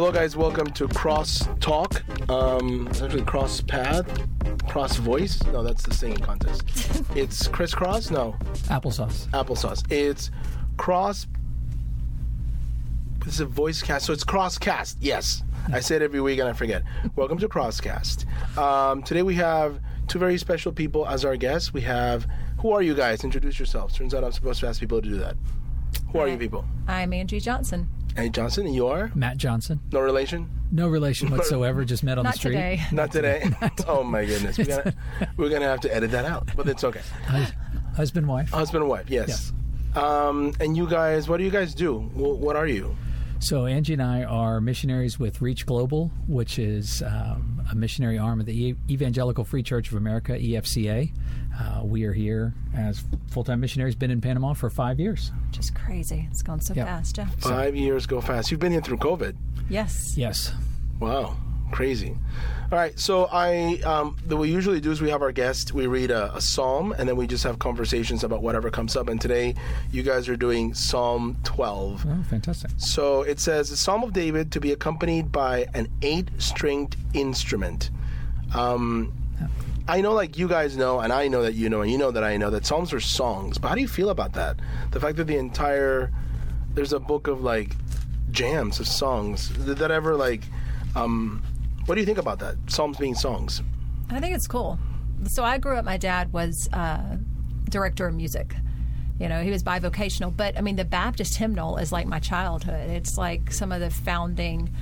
Hello, guys. Welcome to Cross Talk. Um, it's actually Cross Path, Cross Voice. No, that's the singing contest. it's crisscross. No, Applesauce. applesauce. It's cross. This is a voice cast, so it's crosscast. Yes, I say it every week and I forget. Welcome to Crosscast. Um, today we have two very special people as our guests. We have who are you guys? Introduce yourselves. Turns out I'm supposed to ask people to do that. Who are you people? I'm Angie Johnson. Annie Johnson, and you are Matt Johnson. no relation. No relation whatsoever. Just met on Not the street. today. Not today. oh my goodness, we're gonna, we're gonna have to edit that out, but it's okay. Husband, wife. Husband and wife, yes. Um, and you guys, what do you guys do? What are you? So Angie and I are missionaries with Reach Global, which is um, a missionary arm of the E- Evangelical Free Church of America (EFCA). Uh, we are here as full-time missionaries. Been in Panama for five years. Just crazy. It's gone so Yep. fast, Yeah. Five years go fast. You've been here through COVID. Yes. Yes. Wow, crazy. All right, so I um, the we usually do is we have our guest, we read a, a psalm, and then we just have conversations about whatever comes up. And today, you guys are doing Psalm 12. Oh, fantastic. So it says, "The Psalm of David to be accompanied by an eight-stringed instrument." Um, I know, like you guys know, and I know that you know, and you know that I know that Psalms are songs. But how do you feel about that? The fact that the entire there's a book of like jams of songs. Did that ever like? Um, what do you think about that? Psalms being songs. I think it's cool. So I grew up, my dad was uh, director of music. You know, he was bivocational, but I mean, the Baptist hymnal is like my childhood. It's like some of the founding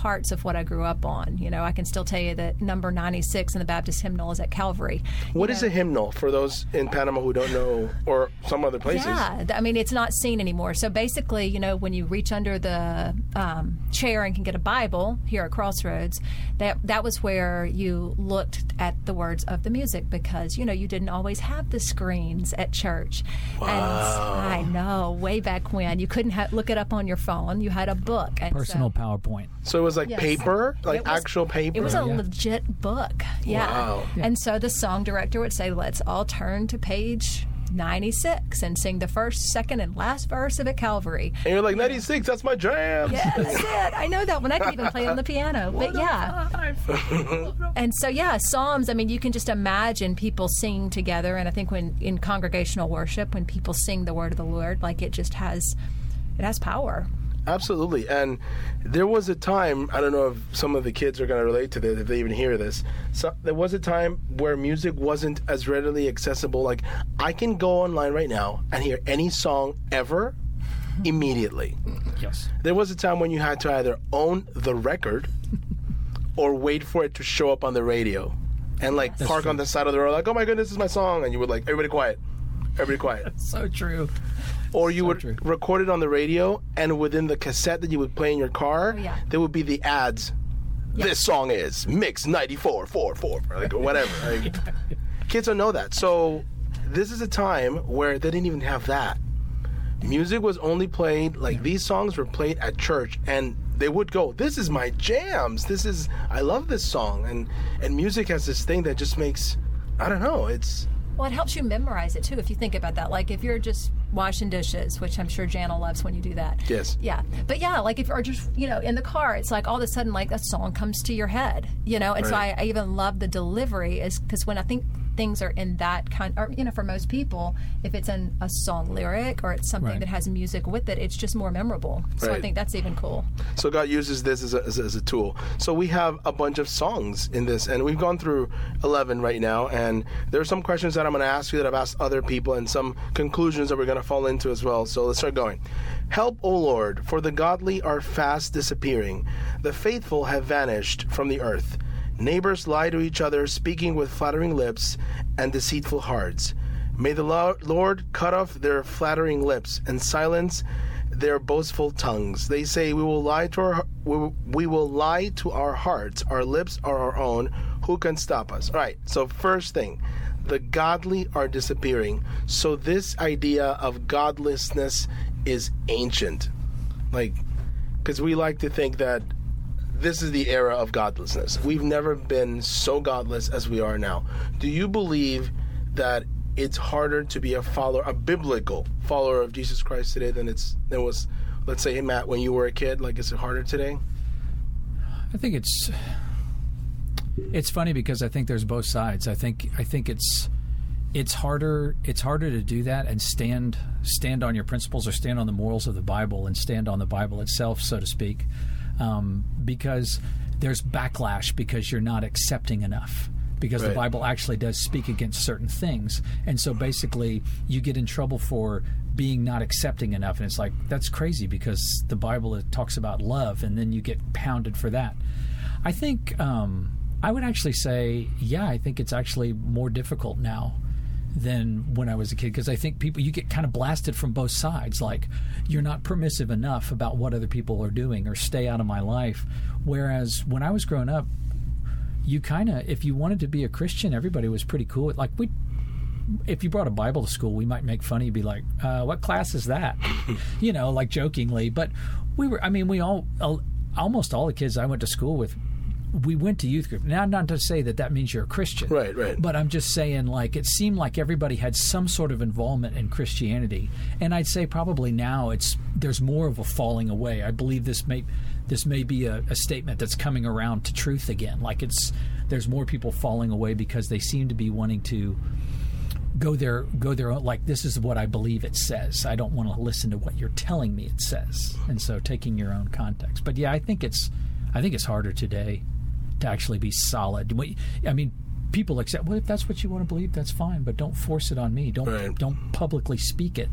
parts of what I grew up on. You know, I can still tell you that number 96 in the Baptist hymnal is at Calvary. What is a hymnal for those in Panama who don't know, or some other places? Yeah, I mean it's not seen anymore. So basically, you know, when you reach under the um, chair and can get a Bible here at Crossroads, that that was where you looked at the words of the music because you know you didn't always have the screens at church. And I know, way back when you couldn't ha- look it up on your phone, you had a book. And Personal so- PowerPoint. So it was like Yes. paper, like was- actual paper. It was a Yeah. legit book. Yeah. Wow. And so the song director would say, let's all turn to page 96 and sing the first, second, and last verse of it, Calvary. and you're like 96. That's my jam. Yeah, that's it. I know that one. I can even play on the piano. But yeah. And so, yeah, Psalms, I mean, you can just imagine people singing together. And I think when in congregational worship, when people sing the word of the Lord, like it just has, it has power. Absolutely. And there was a time, I don't know if some of the kids are going to relate to this, if they even hear this. So there was a time where music wasn't as readily accessible. Like, I can go online right now and hear any song ever immediately. Yes. There was a time when you had to either own the record or wait for it to show up on the radio and like park on the side of the road, like, oh my goodness, this is my song. And you would like, everybody quiet. Everybody quiet. So true. Or you So would true. record it on the radio, and within the cassette that you would play in your car, Oh, yeah. there would be the ads. This song is Mix 94, 4, 4, or like whatever. Like, kids don't know that. So this is a time where they didn't even have that. Music was only played, like these songs were played at church, and they would go, This is my jams. This is, I love this song. And, and music has this thing that just makes, I don't know, it's. Well, it helps you memorize it too if you think about that. Like if you're just washing dishes, which I'm sure Jana loves when you do that. Yes. Yeah. But yeah, like if you're just, you know, in the car, it's like all of a sudden, like a song comes to your head, you know? And so I, I even love the delivery is because when I think things are in that kind, or, you know, for most people, if it's in a song lyric or it's something Right. that has music with it, it's just more memorable. So I think that's even cool. So God uses this as a, as as a tool. So we have a bunch of songs in this, and we've gone through 11 right now. And there are some questions that I'm going to ask you that I've asked other people, and some conclusions that we're going to fall into as well. So let's start going. Help, O Lord, for the godly are fast disappearing. The faithful have vanished from the earth. Neighbors lie to each other, speaking with flattering lips and deceitful hearts. May the Lord cut off their flattering lips and silence their boastful tongues. They say, "We will lie to our we will lie to our hearts. Our lips are our own. Who can stop us?" All right. So first thing, the godly are disappearing. So this idea of godlessness is ancient, like because we like to think that this is the era of godlessness. We've never been so godless as we are now. Do you believe that it's harder to be a follower, a biblical follower of Jesus Christ today than it's than was, let's say, Matt, when you were a kid? Like, is it harder today? I think it's it's funny because I think there's both sides. I think I think it's it's harder it's harder to do that and stand stand on your principles or stand on the morals of the Bible and stand on the Bible itself, so to speak, um, because there's backlash because you're not accepting enough. Because Right. the Bible actually does speak against certain things, and so basically you get in trouble for being not accepting enough, and it's like that's crazy because the Bible it talks about love, and then you get pounded for that. I think um, I would actually say, yeah, I think it's actually more difficult now than when I was a kid because I think people you get kind of blasted from both sides. Like you're not permissive enough about what other people are doing or stay out of my life. Whereas when I was growing up, you kind of if you wanted to be a Christian, everybody was pretty cool. Like we. If you brought a Bible to school, we might make fun of you, be like, uh, "What class is that?" you know, like jokingly. But we were, I mean, we all, al- almost all the kids I went to school with, we went to youth group. Now, not to say that that means you're a Christian, Right, right. But I'm just saying, like, it seemed like everybody had some sort of involvement in Christianity, and I'd say probably now it's there's more of a falling away. I believe this may this may be a, a statement that's coming around to truth again. Like it's there's more people falling away because they seem to be wanting to go their go their own like this is what I believe it says. I don't want to listen to what you're telling me it says. And so taking your own context. But yeah, I think it's I think it's harder today to actually be solid. I mean, people accept well if that's what you want to believe, that's fine, but don't force it on me. Don't Right. don't publicly speak it.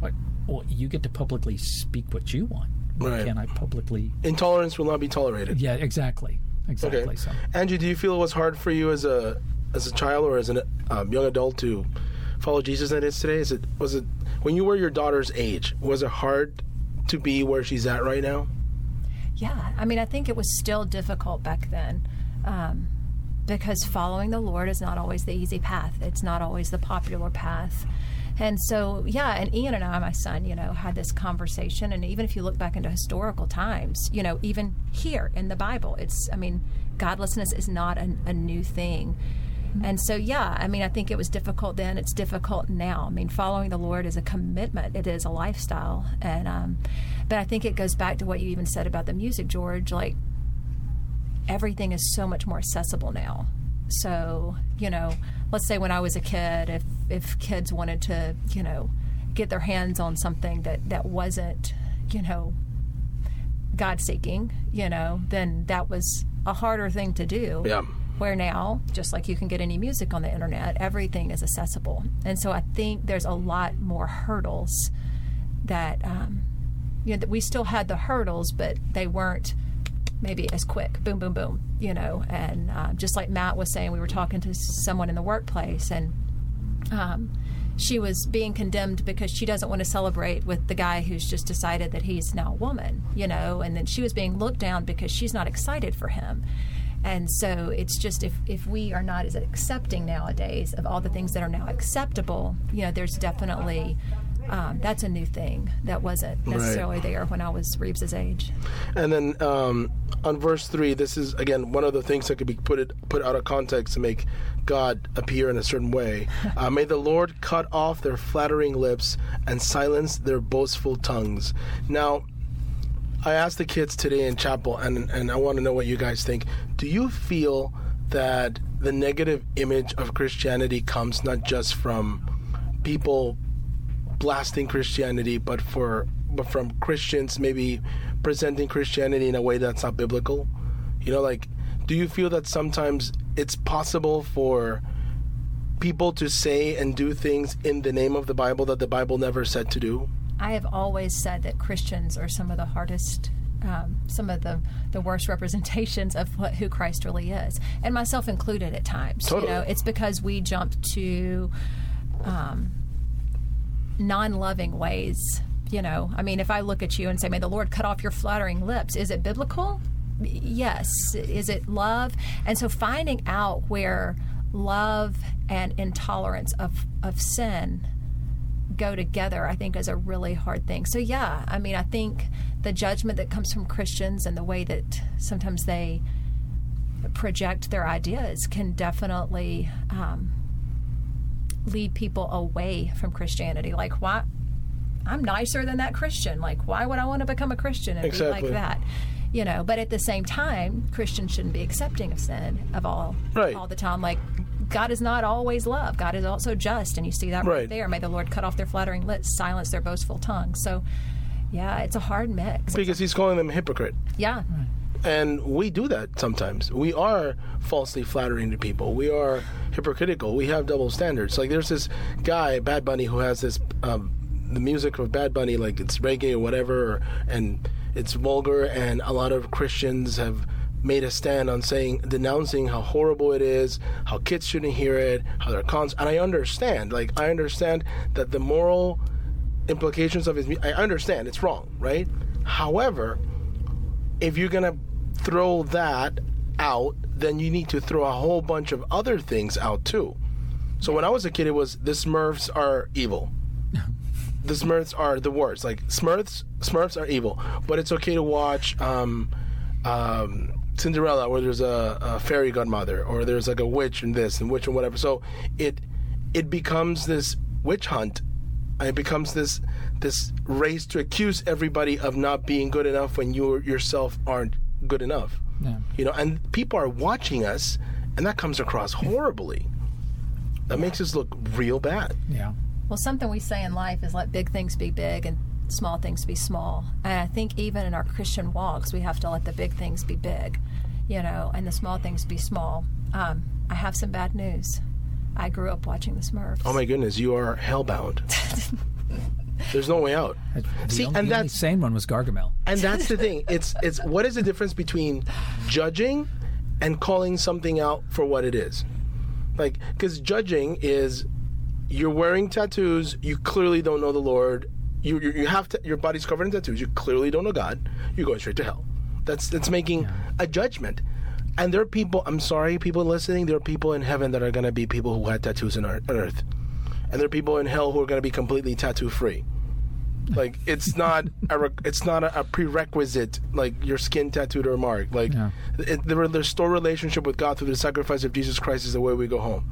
Like, well, you get to publicly speak what you want. Why Right. Can't I publicly Intolerance will not be tolerated. Yeah, exactly. Exactly. Okay. So Angie, do you feel it was hard for you as a as a child or as a um, young adult to follow Jesus than it is today? Is it was it when you were your daughter's age? Was it hard to be where she's at right now? Yeah, I mean, I think it was still difficult back then um, because following the Lord is not always the easy path. It's not always the popular path. And so, yeah, and Ian and I, my son, you know, had this conversation. And even if you look back into historical times, you know, even here in the Bible, it's, I mean, godlessness is not a, a new thing. And so, yeah, I mean, I think it was difficult then. It's difficult now. I mean, following the Lord is a commitment. It is a lifestyle. And, um, but I think it goes back to what you even said about the music, George. Like, everything is so much more accessible now. So, you know, let's say when I was a kid, if if kids wanted to, you know, get their hands on something that that wasn't, you know, God seeking, you know, then that was a harder thing to do. Yeah. Where now, just like you can get any music on the internet, everything is accessible. And so I think there's a lot more hurdles that, um, you know, that we still had the hurdles, but they weren't maybe as quick. Boom, boom, boom, you know. And uh, just like Matt was saying, we were talking to someone in the workplace and um, she was being condemned because she doesn't want to celebrate with the guy who's just decided that he's now a woman, you know, and then she was being looked down because she's not excited for him. And so it's just if, if we are not as accepting nowadays of all the things that are now acceptable, you know, there's definitely um, that's a new thing that wasn't necessarily there when I was Reeves's age. And then um, on verse three, this is again one of the things that could be put it, put out of context to make God appear in a certain way. Uh, May the Lord cut off their flattering lips and silence their boastful tongues. Now, I asked the kids today in chapel, and and I want to know what you guys think. Do you feel that the negative image of Christianity comes not just from people blasting Christianity, but for but from Christians maybe presenting Christianity in a way that's not biblical. You know, like, do you feel that sometimes it's possible for people to say and do things in the name of the Bible that the Bible never said to do? I have always said that Christians are some of the hardest, um, some of the, the worst representations of what who Christ really is, and myself included at times. Totally. You know, it's because we jump to um, non-loving ways. You know, I mean, if I look at you and say, "May the Lord cut off your flattering lips," is it biblical? Yes. Is it love? And so, finding out where love and intolerance of of sin go together, I think, is a really hard thing. So, yeah, I mean, I think the judgment that comes from Christians and the way that sometimes they project their ideas can definitely um, lead people away from Christianity. Like, why? I'm nicer than that Christian. Like, why would I want to become a Christian and Exactly. be like that? you know. But at the same time, Christians shouldn't be accepting of sin of all Right. all the time. Like God is not always love. God is also just, and you see that right, Right. there. May the Lord cut off their flattering lips, silence their boastful tongues. So, yeah, it's a hard mix. Because he's calling them hypocrite. Yeah, And we do that sometimes. We are falsely flattering to people. We are hypocritical. We have double standards. Like there's this guy, Bad Bunny, who has this um, the music of Bad Bunny, like it's reggae or whatever, and it's vulgar. And a lot of Christians have made a stand on saying, denouncing how horrible it is, how kids shouldn't hear it, how they're cons. And I understand. Like I understand that the moral implications of his. I understand it's wrong, right? However, if you're gonna throw that out, then you need to throw a whole bunch of other things out too. So when I was a kid, it was the Smurfs are evil. the Smurfs are the worst. Like Smurfs, Smurfs are evil, but it's okay to watch um, um, Cinderella, where there's a, a fairy godmother, or there's like a witch and this and witch and whatever. So it it becomes this witch hunt. And it becomes this this race to accuse everybody of not being good enough when you yourself aren't good enough. Yeah. You know, and people are watching us, and that comes across horribly. That makes us look real bad. Yeah. Well, something we say in life is let big things be big and small things be small. And I think even in our Christian walks, we have to let the big things be big, you know, and the small things be small. Um, I have some bad news. I grew up watching the Smurfs. Oh my goodness, you are hellbound. There's no way out. The See, only, and the only that's sane one was Gargamel. and that's the thing. It's it's what is the difference between judging and calling something out for what it is? Like because judging is you're wearing tattoos, you clearly don't know the Lord. You you, you have to, your body's covered in tattoos. You clearly don't know God. You're going straight to hell. That's that's making a judgment. And there are people. I'm sorry, people listening. There are people in heaven that are going to be people who had tattoos on earth, and there are people in hell who are going to be completely tattoo free. Like it's not a it's not a, a prerequisite like your skin tattooed or marked. Like Yeah. it, the, the restore relationship with God through the sacrifice of Jesus Christ is the way we go home.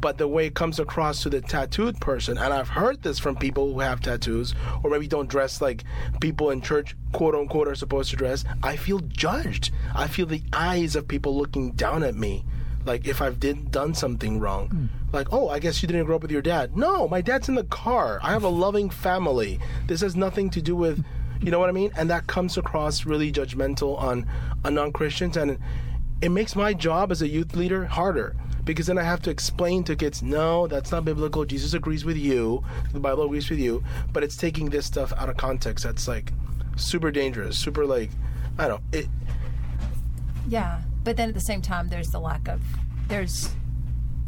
But the way it comes across to the tattooed person, and I've heard this from people who have tattoos or maybe don't dress like people in church, quote unquote, are supposed to dress. I feel judged. I feel the eyes of people looking down at me, like if I've did done something wrong. Hmm. Like, oh, I guess you didn't grow up with your dad. No, my dad's in the car. I have a loving family. This has nothing to do with, you know what I mean? And that comes across really judgmental on on non Christians, and it makes my job as a youth leader harder because then I have to explain to kids, no, that's not biblical. Jesus agrees with you. The Bible agrees with you, but it's taking this stuff out of context. That's like super dangerous, super like I don't know. It, Yeah, but then at the same time, there's the lack of there's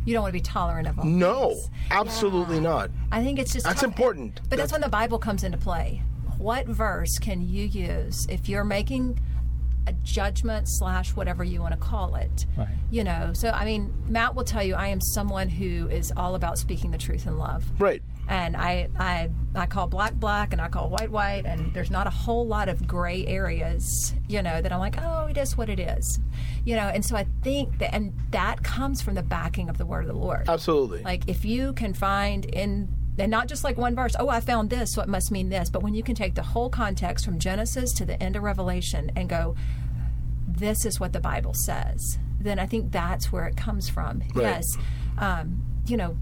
you don't want to be tolerant of all. no, things. absolutely Yeah. not. I think it's just That's tough. important. But that's, That's- when the Bible comes into play. What verse can you use if you're making a judgment slash whatever you want to call it? Right. You know, so I mean, Matt will tell you I am someone who is all about speaking the truth in love. Right. And I, I, I call black black and I call white white, and there's not a whole lot of gray areas, you know, that I'm like, oh, it is what it is, you know. And so I think that, and that comes from the backing of the word of the Lord. Absolutely. Like if you can find in and not just like one verse, oh, I found this, so it must mean this, but when you can take the whole context from Genesis to the end of Revelation and go, this is what the Bible says, then I think that's where it comes from. Right. Yes. Um, you know,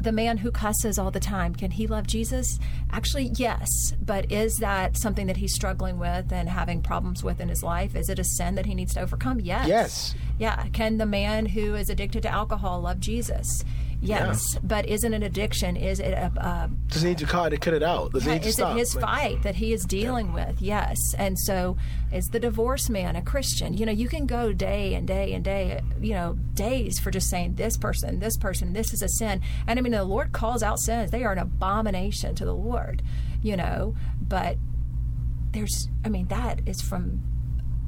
the man who cusses all the time, can he love Jesus? Actually, yes. But is that something that he's struggling with and having problems with in his life? Is it a sin that he needs to overcome? Yes. Yes. Yeah. Can the man who is addicted to alcohol love Jesus? Yes. But isn't it addiction? Is it a, a Does he need to cut it, cut it out? Does he need to is stop? it his Like, fight that he is dealing with? Yes. And so is the divorced man a Christian? You know, you can go day and day and day, you know, days for just saying this person, this person, this is a sin. And I mean, the Lord calls out sins. They are an abomination to the Lord, you know, but there's, I mean, that is from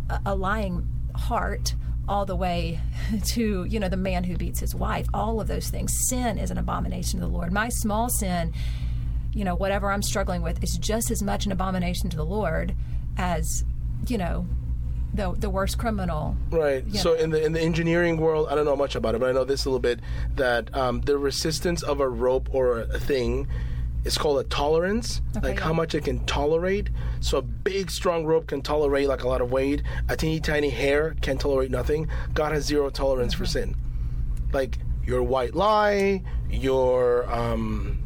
a, a lying heart all the way to you know the man who beats his wife all of those things sin is an abomination to the lord my small sin you know whatever i'm struggling with is just as much an abomination to the lord as you know the the worst criminal Right. So know. in the in the engineering world, I don't know much about it, but I know this a little bit that um, the resistance of a rope or a thing it's called a tolerance, Okay, like yeah. how much it can tolerate. So a big, strong rope can tolerate like a lot of weight. A teeny tiny hair can tolerate nothing. God has zero tolerance for sin. Like your white lie, your um,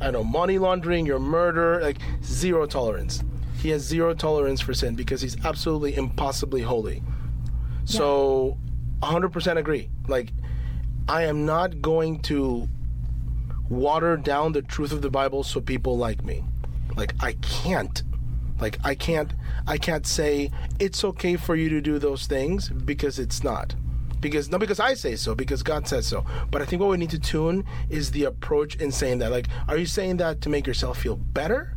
I don't know, money laundering, your murder, like zero tolerance. He has zero tolerance for sin because he's absolutely impossibly holy. So, 100% agree. Like, I am not going to water down the truth of the Bible so people like me. Like, I can't. Like, I can't. I can't say it's okay for you to do those things because it's not. Because not because I say so, because God says so. But I think what we need to tune is the approach in saying that. Like, are you saying that to make yourself feel better?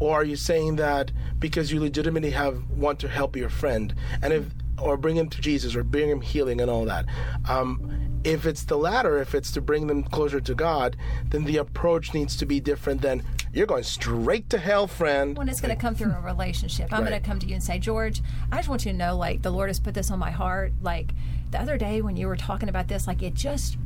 or are you saying that because you legitimately have want to help your friend and if or bring him to jesus or bring him healing and all that um, if it's the latter if it's to bring them closer to god then the approach needs to be different than you're going straight to hell friend when it's going to come through a relationship. I'm Right. going to come to you and say, George, I just want you to know, like, the Lord has put this on my heart. Like, the other day when you were talking about this, like, it just,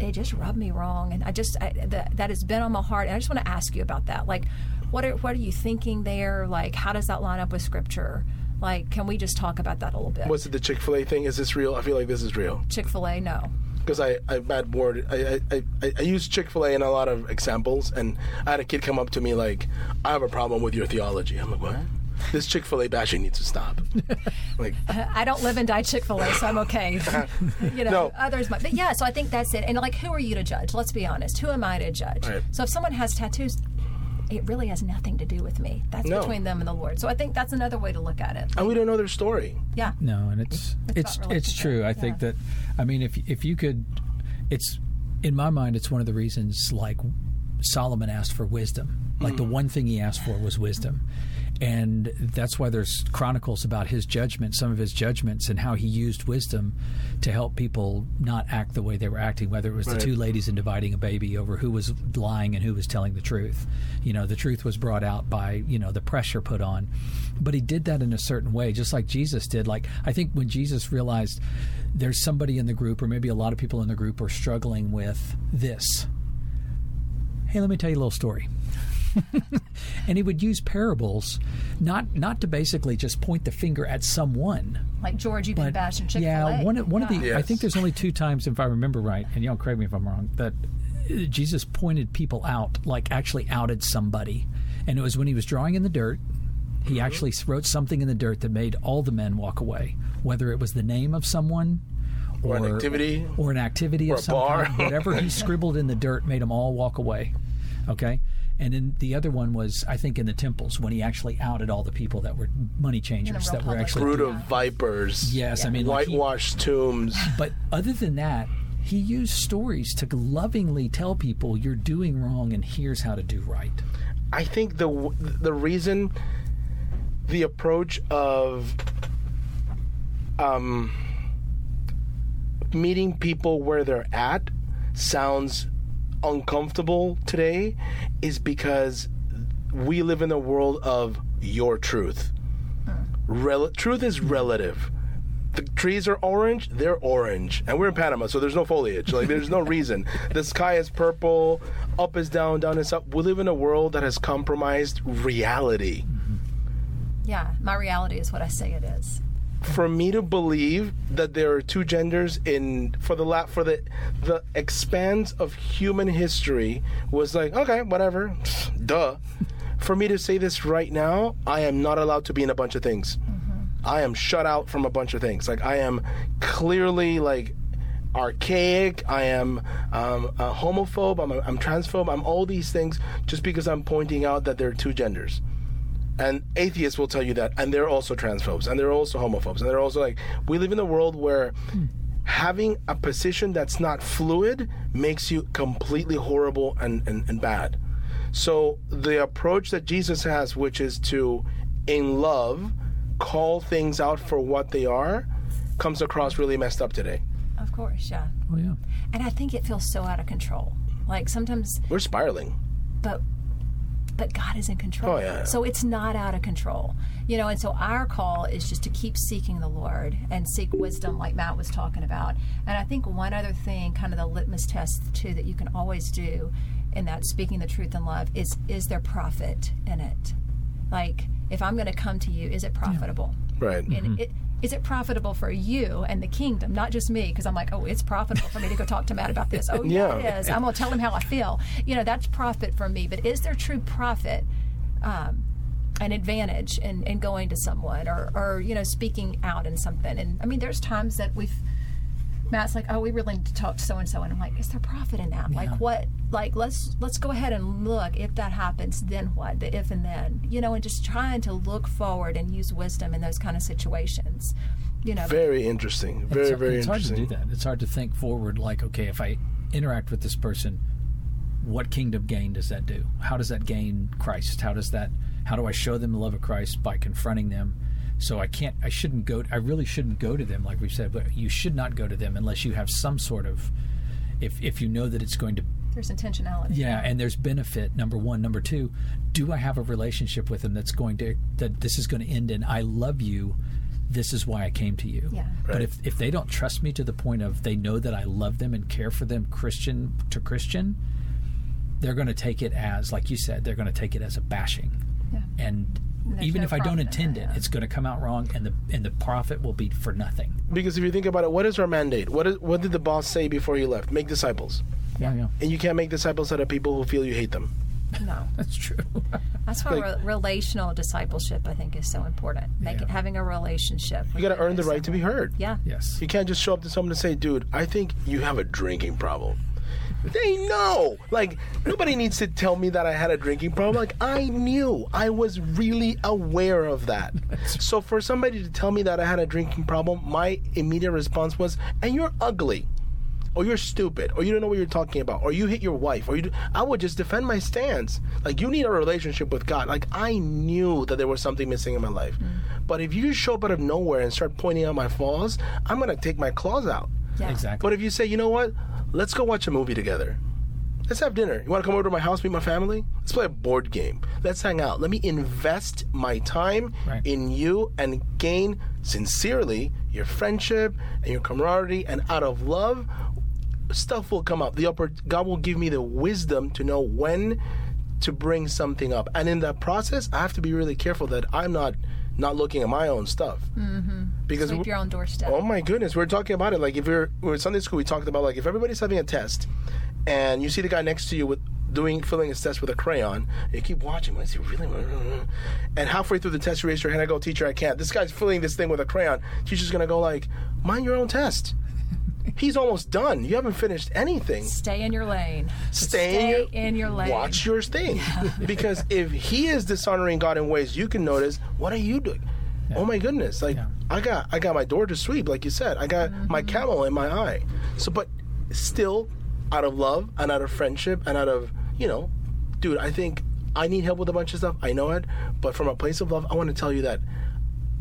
it just rubbed me wrong, and I just, I, that, that has been on my heart, and I just want to ask you about that. Like, what are, what are you thinking there? Like, how does that line up with Scripture? Like, can we just talk about that a little bit? what's it the chick-fil-a thing is this real i feel like this is real Chick Fil A? No. Because I, I bad word I, I, I, I use Chick-fil-A in a lot of examples and I had a kid come up to me like I have a problem with your theology I'm like what this Chick-fil-A bashing needs to stop like I don't live and die Chick Fil A, so I'm okay. you know, No. others might, but yeah. So I think that's it. And like, who are you to judge? Let's be honest. Who am I to judge? Right. So if someone has tattoos, it really has nothing to do with me. That's No. between them and the Lord. So I think that's another way to look at it. and we don't know their story Yeah. No, and it's it's about it's true. I relationship, think that I mean if if you could it's in my mind it's one of the reasons like Solomon asked for wisdom. Like the mm. one thing he asked for was wisdom. And that's why there's chronicles about his judgment, some of his judgments, and how he used wisdom to help people not act the way they were acting, whether it was Right. the two ladies in dividing a baby over who was lying and who was telling the truth. You know, the truth was brought out by, you know, the pressure put on. But he did that in a certain way, just like Jesus did. Like, I think when Jesus realized there's somebody in the group, or maybe a lot of people in the group, are struggling with this. Hey, let me tell you a little story. and he would use parables, not not to basically just point the finger at someone, Like George, you've been but bashing Chick Fil A. yeah, one of- one of the I think there's only two times, if I remember right, and y'all correct me if I'm wrong, that Jesus pointed people out, like actually outed somebody, and it was when he was drawing in the dirt. He Mm-hmm. actually wrote something in the dirt that made all the men walk away, whether it was the name of someone. Or an activity. or an activity Or of a some bar. kind. Whatever he scribbled in the dirt made them all walk away. Okay, and then the other one was, I think, in the temples when he actually outed all the people that were money changers real that were public actually brood of vipers. Yes, I mean, like he- whitewashed tombs. But other than that, he used stories to lovingly tell people you're doing wrong and here's how to do right. I think the the reason the approach of um, meeting people where they're at sounds uncomfortable today is because we live in a world of your truth. Mm. Rel- truth is relative. The trees are orange, they're orange. And we're in Panama, so there's no foliage. Like, there's no reason. The sky is purple, up is down, down is up. We live in a world that has compromised reality. Mm-hmm. Yeah, my reality is what I say it is. For me to believe that there are two genders in for the la- for the the expanse of human history was like okay whatever duh. For me to say this right now I am not allowed to be in a bunch of things. I am shut out from a bunch of things. Like I am clearly like archaic. I am um, a homophobe. I'm, a, I'm transphobe. I'm all these things just because I'm pointing out that there are two genders and atheists will tell you that and they're also transphobes and they're also homophobes and they're also like we live in a world where having a position that's not fluid makes you completely horrible and, and, and bad so the approach that jesus has which is to in love call things out for what they are comes across really messed up today Of course, yeah. Oh yeah. And I think it feels so out of control. Like sometimes, we're spiraling but but God is in control. Oh, yeah. So it's not out of control. You know, and so our call is just to keep seeking the Lord and seek wisdom like Matt was talking about. And I think one other thing, kind of the litmus test too that you can always do in that speaking the truth in love is is there profit in it? Like if I'm going to come to you, is it profitable? Right. And mm-hmm. it, is it profitable for you and the kingdom, not just me? Because I'm like, oh, it's profitable for me to go talk to Matt about this. Oh, yeah, Yeah. it is. I'm going to tell him how I feel. You know, that's profit for me. But is there true profit, um, an advantage in, in going to someone or, or, you know, speaking out in something? And I mean, there's times that we've, Matt's like, oh, we really need to talk to so and so, and I'm like, is there profit in that? Like, what? Like, let's let's go ahead and look. If that happens, then what? The if and then, you know, and just trying to look forward and use wisdom in those kind of situations. You know, Very interesting. Very, it's, very it's hard to interesting. do that. It's hard to think forward. Like, okay, if I interact with this person, what kingdom gain does that do? How does that gain Christ? How does that? How do I show them the love of Christ by confronting them? So I can't. I shouldn't go. I really shouldn't go to them, like we've said. But you should not go to them unless you have some sort of. If if you know that it's going to there's intentionality. yeah, and there's benefit. Number one, number two, do I have a relationship with them that's going to that this is going to end in I love you. This is why I came to you. Yeah. But if if they don't trust me to the point of they know that I love them and care for them, Christian to Christian, they're going to take it as like you said, they're going to take it as a bashing. Yeah. And there's even no if I don't intend it, it's going to come out wrong, and the and the profit will be for nothing. Because if you think about it, what is our mandate? What is, what did the boss say before he left? Make disciples. Yeah, yeah, And you can't make disciples out of people who feel you hate them. No, that's true. that's why Like- re- relational discipleship I think is so important. Make Yeah. it having a relationship. You got to earn the right to be heard. Yeah. yes. You can't just show up to someone and say, dude, I think you have a drinking problem. They know. Like, nobody needs to tell me that I had a drinking problem. Like, I knew. I was really aware of that. So, for somebody to tell me that I had a drinking problem, my immediate response was, and you're ugly. Or you're stupid, or you don't know what you're talking about, or you hit your wife, or you. Do, I would just defend my stance. Like you need a relationship with God. Like I knew that there was something missing in my life, mm. but if you just show up out of nowhere and start pointing out my flaws, I'm gonna take my claws out. Yeah. Exactly. But if you say, you know what, let's go watch a movie together. Let's have dinner. You want to come over to my house, meet my family? Let's play a board game. Let's hang out. Let me invest my time Right. in you and gain sincerely your friendship and your camaraderie. And out of love, stuff will come up. The upper God will give me the wisdom to know when to bring something up. And in that process, I have to be really careful that I'm not not looking at my own stuff. Mm-hmm. Because Sweep your own doorstep. Oh my goodness, we're talking about it. Like if you're we we're in Sunday school, we talked about like if everybody's having a test, and you see the guy next to you with doing filling his test with a crayon, you keep watching. Is he really? And halfway through the test, you raise your hand. I go, teacher, I can't. This guy's filling this thing with a crayon. Teacher's gonna go like, mind your own test. He's almost done. You haven't finished anything. Stay in your lane. Stay, Stay in your lane. Watch your thing. because if he is dishonoring God in ways you can notice, what are you doing? Oh my goodness! Like Yeah. I got, I got my door to sweep, like you said. I got my camel in my eye. So, but still, out of love and out of friendship and out of you know, dude, I think I need help with a bunch of stuff. I know it, but from a place of love, I want to tell you that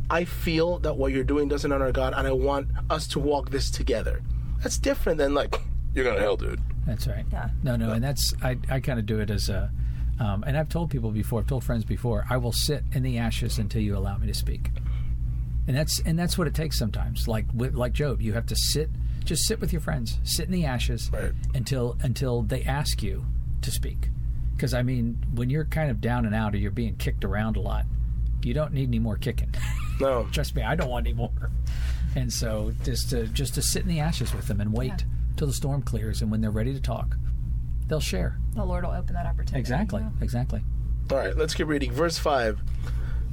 I feel that what you're doing doesn't honor God, and I want us to walk this together. That's different than like you're gonna hell, dude. That's right. Yeah. No, no, and that's I, I kind of do it as a, um, and I've told people before, I've told friends before, I will sit in the ashes until you allow me to speak, and that's and that's what it takes sometimes. Like with, like Job, you have to sit, just sit with your friends, sit in the ashes Right. until until they ask you to speak, because I mean, when you're kind of down and out or you're being kicked around a lot, you don't need any more kicking. No. Trust me, I don't want any more. And so just to just to sit in the ashes with them and wait Yeah. till the storm clears, and when they're ready to talk, they'll share. The Lord will open that opportunity. Exactly, Yeah. exactly. All right, let's keep reading. Verse 5.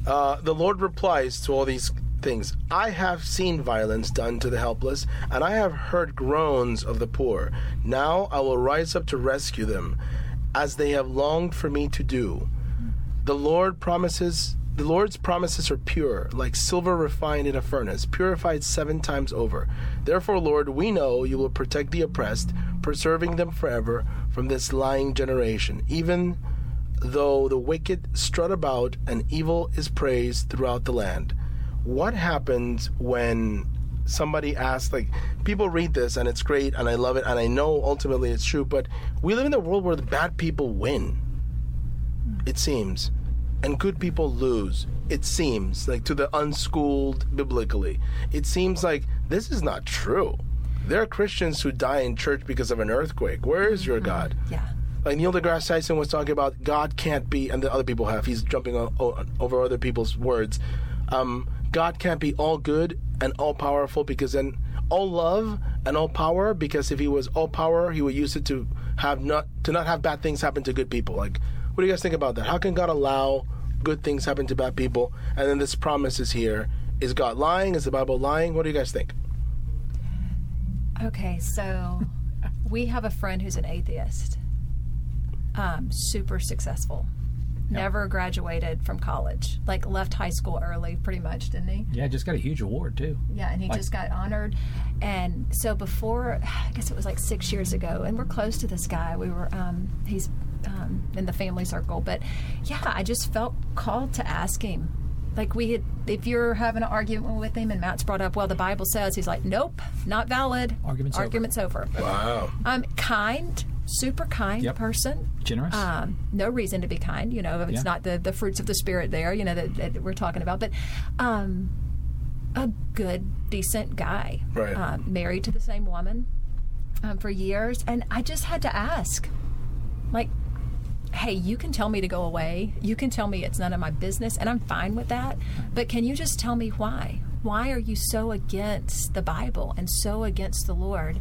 Uh, the Lord replies to all these things I have seen violence done to the helpless, and I have heard groans of the poor. Now I will rise up to rescue them, as they have longed for me to do. The Lord promises. The Lord's promises are pure, like silver refined in a furnace, purified seven times over. Therefore, Lord, we know you will protect the oppressed, preserving them forever from this lying generation, even though the wicked strut about and evil is praised throughout the land. What happens when somebody asks, like, people read this and it's great and I love it and I know ultimately it's true, but we live in a world where the bad people win, it seems, and good people lose. It seems, like to the unschooled biblically. It seems like this is not true. There are Christians who die in church because of an earthquake. Where is your God? Yeah. like Neil deGrasse Tyson was talking about God can't be, and the other people have. He's jumping over other people's words. Um, God can't be all good and all powerful because then all love and all power. Because if he was all power, he would use it to have not to not have bad things happen to good people. Like, what do you guys think about that? How can God allow good things happen to bad people? And then this promise is here. Is God lying? Is the Bible lying? What do you guys think? Okay, so we have a friend who's an atheist, um, super successful. Never graduated from college, like left high school early, pretty much, didn't he? Yeah, just got a huge award too. Yeah, and he Like- just got honored. And so before, I guess it was like six years ago, and we're close to this guy. We were, um, he's um, in the family circle, but yeah, I just felt called to ask him. Like we had, if you're having an argument with him, and Matt's brought up, well, the Bible says, he's like, nope, not valid. Argument's over. Argument's over. Wow. Um, kind, super kind Yep. person. Generous. Um, no reason to be kind, you know, if it's Yeah. not the, the fruits of the spirit there, you know, that, that we're talking about. But um, a good, decent guy. Right. Um, married to the same woman um, for years. And I just had to ask, like, hey, you can tell me to go away. You can tell me it's none of my business, and I'm fine with that. But can you just tell me why? Why are you so against the Bible and so against the Lord?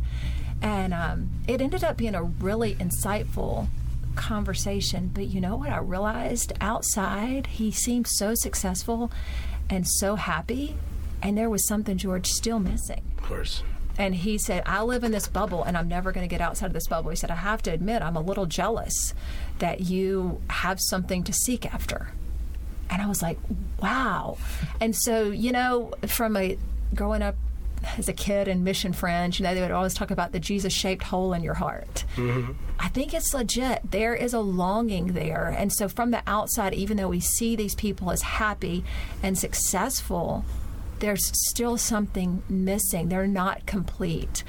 And um, it ended up being a really insightful conversation. But you know what I realized? Outside, he seemed so successful and so happy, and there was something, George, still missing. Of course. And he said, I live in this bubble and I'm never going to get outside of this bubble. He said, I have to admit, I'm a little jealous that you have something to seek after. And I was like, wow. And so, you know, from a growing up as a kid and mission friends, you know, they would always talk about the Jesus shaped hole in your heart. Mm-hmm. I think it's legit. There is a longing there. And so, from the outside, even though we see these people as happy and successful, there's still something missing. They're not complete.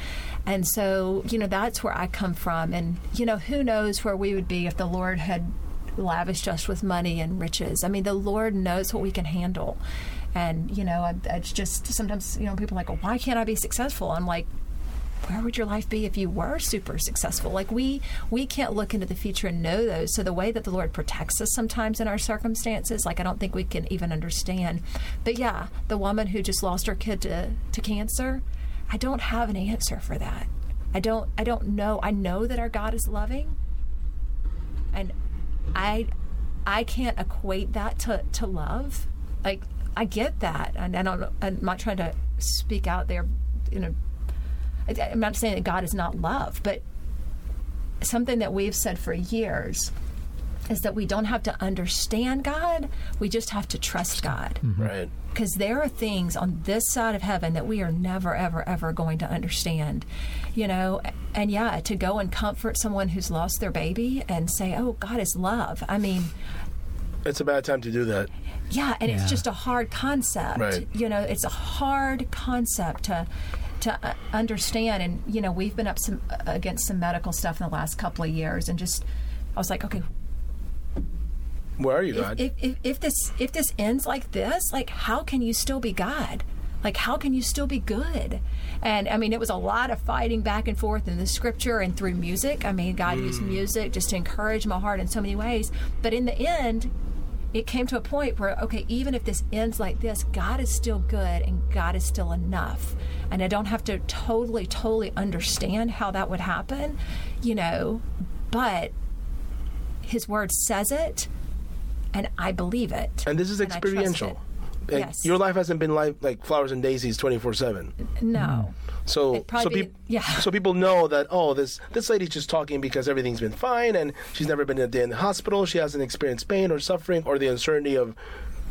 And so, you know, that's where I come from. And, you know, who knows where we would be if the Lord had lavished us with money and riches. I mean, the Lord knows what we can handle. And, you know, it's just sometimes, you know, people are like, well, why can't I be successful? I'm like, where would your life be if you were super successful? Like we we can't look into the future and know those. So the way that the lord protects us sometimes in our circumstances like i don't think we can even understand. But yeah the woman who just lost her kid to, to cancer i don't have an answer for that. I don't i don't know. I know that our god is loving. And i i can't equate that to to love. Like i get that and i don't i'm not trying to speak out there you know I- I'm not saying that God is not love, but something that we've said for years is that we don't have to understand God, we just have to trust God. Mm-hmm. Right. Because there are things on this side of heaven that we are never, ever, ever going to understand. You know, and yeah, to go and comfort someone who's lost their baby and say, oh, God is love. I mean, It's a bad time to do that. Yeah, and Yeah. it's just a hard concept. Right. You know, it's a hard concept to to uh, understand. And you know, we've been up some uh, against some medical stuff in the last couple of years, and just I was like, okay, Where are you, God? if, if, if this if this ends like this, like how can you still be God? Like how can you still be good? And I mean, it was a lot of fighting back and forth in the scripture and through music. I mean, God used music just to encourage my heart in so many ways. But in the end, it came to a point where okay, even if this ends like this, God is still good and God is still enough. And I don't have to totally, totally understand how that would happen, you know. But His Word says it, and I believe it. and this is experiential. Like, Yes. Your life hasn't been like like flowers and daisies twenty four seven. No. So so be- people yeah. so people know that oh this this lady's just talking because everything's been fine and she's never been a day in the hospital. She hasn't experienced pain or suffering or the uncertainty of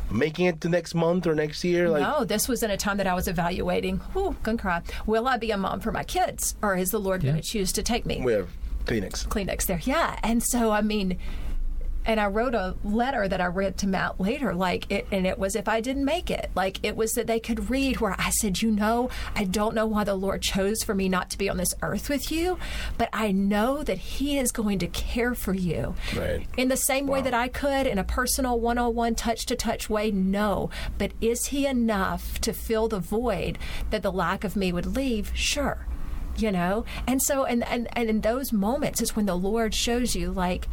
making it to next month or next year. Like no, this was in a time that I was evaluating. Whew, gonna cry. Will I be a mom for my kids, or is the Lord going to choose to take me? we have Kleenex. Kleenex there. Yeah. And so, I mean, and I wrote a letter that I read to Matt later, like it, and it was if I didn't make it, like it was that they could read where I said, you know, I don't know why the Lord chose for me not to be on this earth with you, but I know that He is going to care for you. Right. In the same way that I could, in a personal one on one, touch to touch way, no. But is He enough to fill the void that the lack of me would leave? Sure. you know and so and, and and in those moments is when the lord shows you like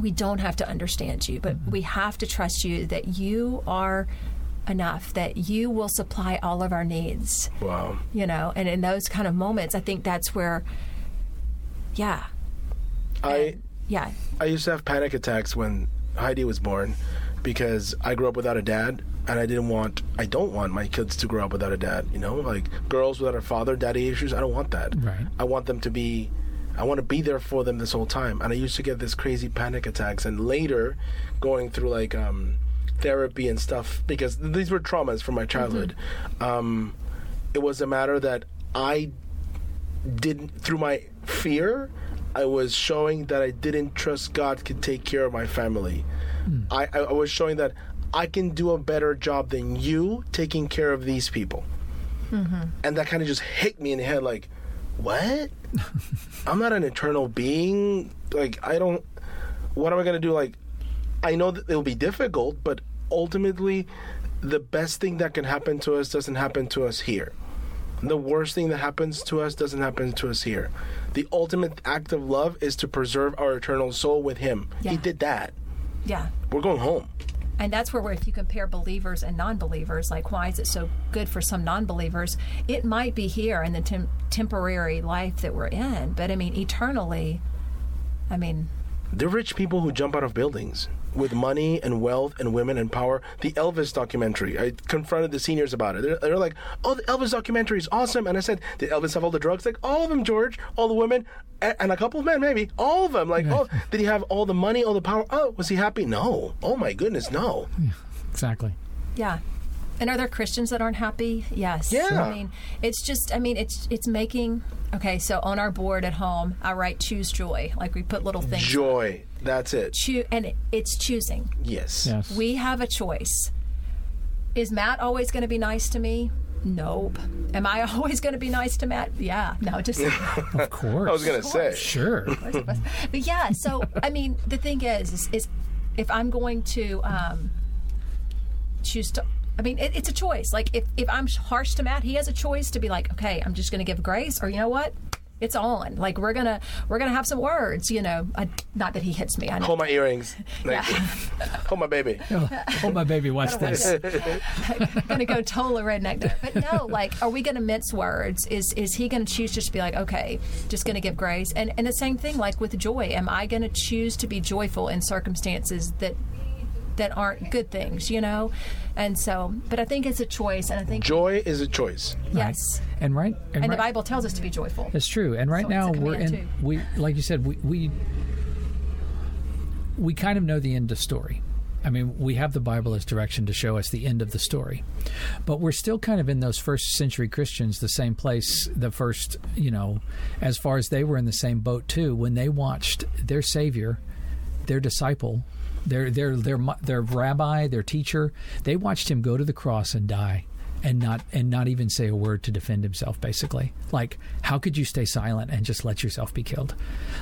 we don't have to understand you but mm-hmm. we have to trust you that you are enough that you will supply all of our needs Wow. you know and in those kind of moments i think that's where yeah I And- yeah I used to have panic attacks when Heidi was born because I grew up without a dad and I didn't want I don't want my kids to grow up without a dad, you know? Like girls without a father, daddy issues, I don't want that. Right. I want them to be I want to be there for them this whole time. And I used to get this crazy panic attacks and later going through like um therapy and stuff because these were traumas from my childhood. Um it was a matter that I didn't through my fear i was showing that i didn't trust god could take care of my family. I, I I was showing that i can do a better job than you taking care of these people. And that kind of just hit me in the head like what i'm not an eternal being like i don't what am i going to do like i know that it'll be difficult but ultimately the best thing that can happen to us doesn't happen to us here the worst thing that happens to us doesn't happen to us here. The ultimate act of love is to preserve our eternal soul with Him. He did that. yeah We're going home. And that's where, if you compare believers and non believers, like why is it so good for some non believers? It might be here in the tem- temporary life that we're in, but I mean, eternally, I mean, The rich people who jump out of buildings with money and wealth and women and power. The Elvis documentary. I confronted the seniors about it. They're, they're like, "Oh, the Elvis documentary is awesome." And I said, "Did Elvis have all the drugs?" Like, "All of them, George. All the women, and, and a couple of men, maybe. All of them. Like, oh, did he have all the money, all the power? Oh, was he happy? No. Oh my goodness, no. Yeah, Exactly. yeah. And are there Christians that aren't happy? Yes. Yeah. I mean, it's just, I mean, it's it's making. Okay, so on our board at home, I write "choose joy." Like we put little things. Joy. That's it. Choo- and it- it's choosing. Yes. Yes. We have a choice. Is Matt always going to be nice to me? Nope. Am I always going to be nice to Matt? Yeah. No, just. of course. I was gonna say. Sure. but yeah, so I mean, the thing is, is, is if I'm going to um, choose to, I mean, it, it's a choice. Like if if I'm harsh to Matt, he has a choice to be like, okay, I'm just going to give grace, or you know what, it's on. Like we're gonna we're gonna have some words, you know. I, not that he hits me. I know. Hold my earrings. Yeah. hold my baby. oh, my baby, watch this. gonna go total redneck there. But no, like, are we gonna mince words? Is is he gonna choose just to be like, okay, just gonna give grace? And and the same thing, like with joy, am I gonna choose to be joyful in circumstances that that aren't good things, you know? And so, but I think it's a choice, and I think Joy is a choice. yes, And right. and the right- Bible tells us to be joyful. It's true. And right So now we're in too. we like you said we we we kind of know the end of story. I mean, we have the Bible as direction to show us the end of the story. But we're still kind of in those first century Christians the same place the first, you know, as far as they were in the same boat too when they watched their savior, their disciple, their their their their rabbi, their teacher, they watched him go to the cross and die and not and not even say a word to defend himself basically. Like how could you stay silent and just let yourself be killed?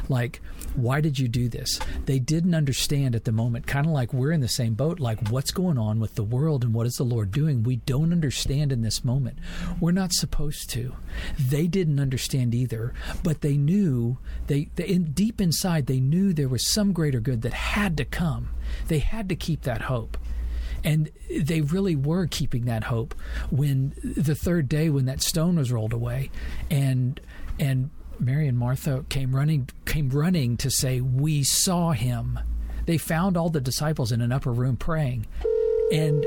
Like why did you do this? They didn't understand at the moment kind of like we're in the same boat like what's going on with the world and what is the lord doing? We don't understand in this moment. We're not supposed to. They didn't understand either but they knew they, they in, deep inside they knew there was some greater good that had to come. They had to keep that hope. And they really were keeping that hope when the third day when that stone was rolled away and and Mary and Martha came running came running to say we saw him. They found all the disciples in an upper room praying. And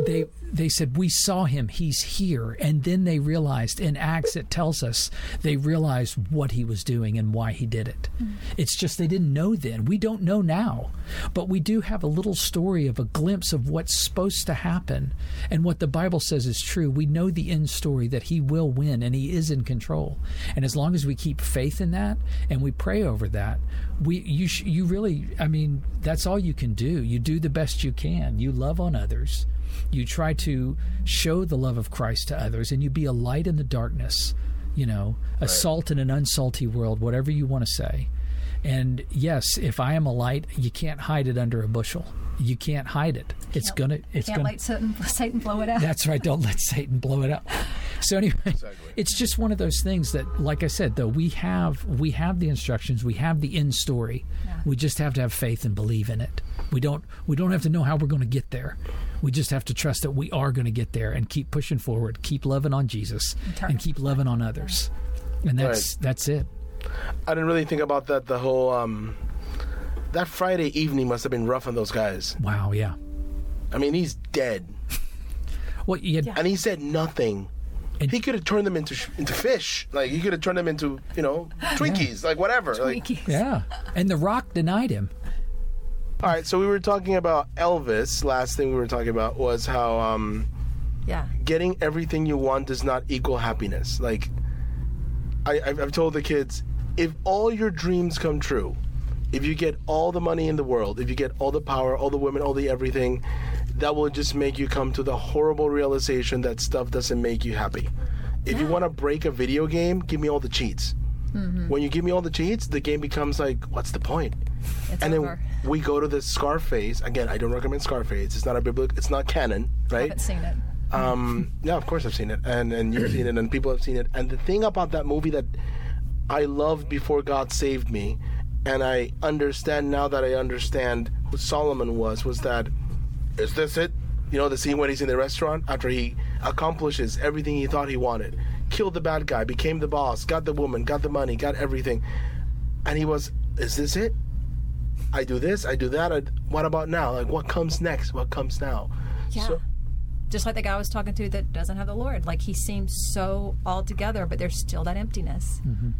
they they said we saw him. He's here. And then they realized in acts it tells us they realized what he was doing and why he did it. Mm. It's just they didn't know then. We don't know now. But we do have a little story of a glimpse of what's supposed to happen. And what the bible says is true. We know the end story that he will win and he is in control. And as long as we keep faith in that and we pray over that we you sh- you really i mean that's all you can do. You do the best you can. You love on others you try to show the love of Christ to others and you be a light in the darkness, you know, a salt in an unsalty world, whatever you want to say. And yes, if I am a light, you can't hide it under a bushel. You can't hide it. It's Can't- gonna. It's Can't gonna. let Satan, Satan blow it out. That's right. Don't let Satan blow it up. So anyway, Exactly. it's just one of those things that, like I said, though we have we have the instructions, we have the end story. Yeah. We just have to have faith and believe in it. We don't we don't have to know how we're going to get there. We just have to trust that we are going to get there and keep pushing forward, keep loving on Jesus, turn and keep loving on others. And that's that's it. I didn't really think about that. The whole um, that Friday evening must have been rough on those guys. Wow, yeah. I mean, he's dead, Well, had, Yeah. and he said nothing. And- he could have turned them into into fish. Like he could have turned them into you know Twinkies, like whatever. Like Twinkies. yeah, and The Rock denied him. All right. So we were talking about Elvis. Last thing we were talking about was how um, Yeah. getting everything you want does not equal happiness. Like I, I've, I've told the kids, if all your dreams come true, if you get all the money in the world, if you get all the power, all the women, all the everything, that will just make you come to the horrible realization that stuff doesn't make you happy. If you want to break a video game, give me all the cheats. When you give me all the cheats, the game becomes like, what's the point? It's and over. then we go to the Scarface. Again, I don't recommend Scarface. It's not a biblical. It's not canon, right? haven't seen it. Um, yeah, of course I've seen it, and and you've seen it, and people have seen it. And the thing about that movie that I loved before God saved me, and I understand now that I understand who Solomon was, was that is this it? You know, the scene when he's in the restaurant after he accomplishes everything he thought he wanted, killed the bad guy, became the boss, got the woman, got the money, got everything, and he was, is this it? I do this, I do that. I, what about now? Like, what comes next? What comes now? Yeah. So- Just like the guy I was talking to that doesn't have the Lord. Like he seems so all together, but there's still that emptiness. Mm-hmm.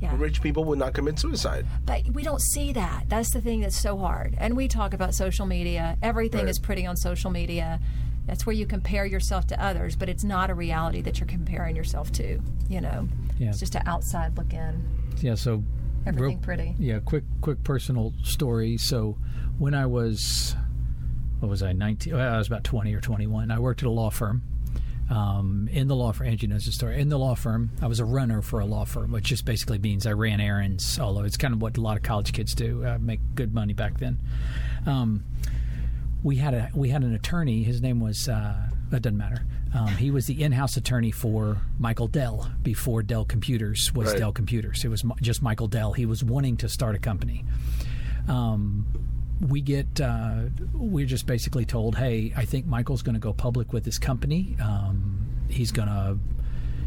Yeah. rich people would not commit suicide. But we don't see that. That's the thing that's so hard. And we talk about social media. Everything Right. is pretty on social media. That's where you compare yourself to others, but it's not a reality that you're comparing yourself to. You know, Yeah. it's just an outside look in. Yeah, so Everything real- pretty. Yeah, quick quick personal story. So when I was what was I 19 well, I was about 20 or 21. I worked at a law firm. Um, in the law firm, Angie knows the story. In the law firm, I was a runner for a law firm, which just basically means I ran errands. Although it's kind of what a lot of college kids do, uh, make good money back then. Um, we had a we had an attorney. His name was uh, that doesn't matter. Um, he was the in-house attorney for Michael Dell before Dell Computers was Right. Dell Computers. It was just Michael Dell. He was wanting to start a company. Um, we get uh, we're just basically told, hey, I think Michael's going to go public with his company. Um, he's going to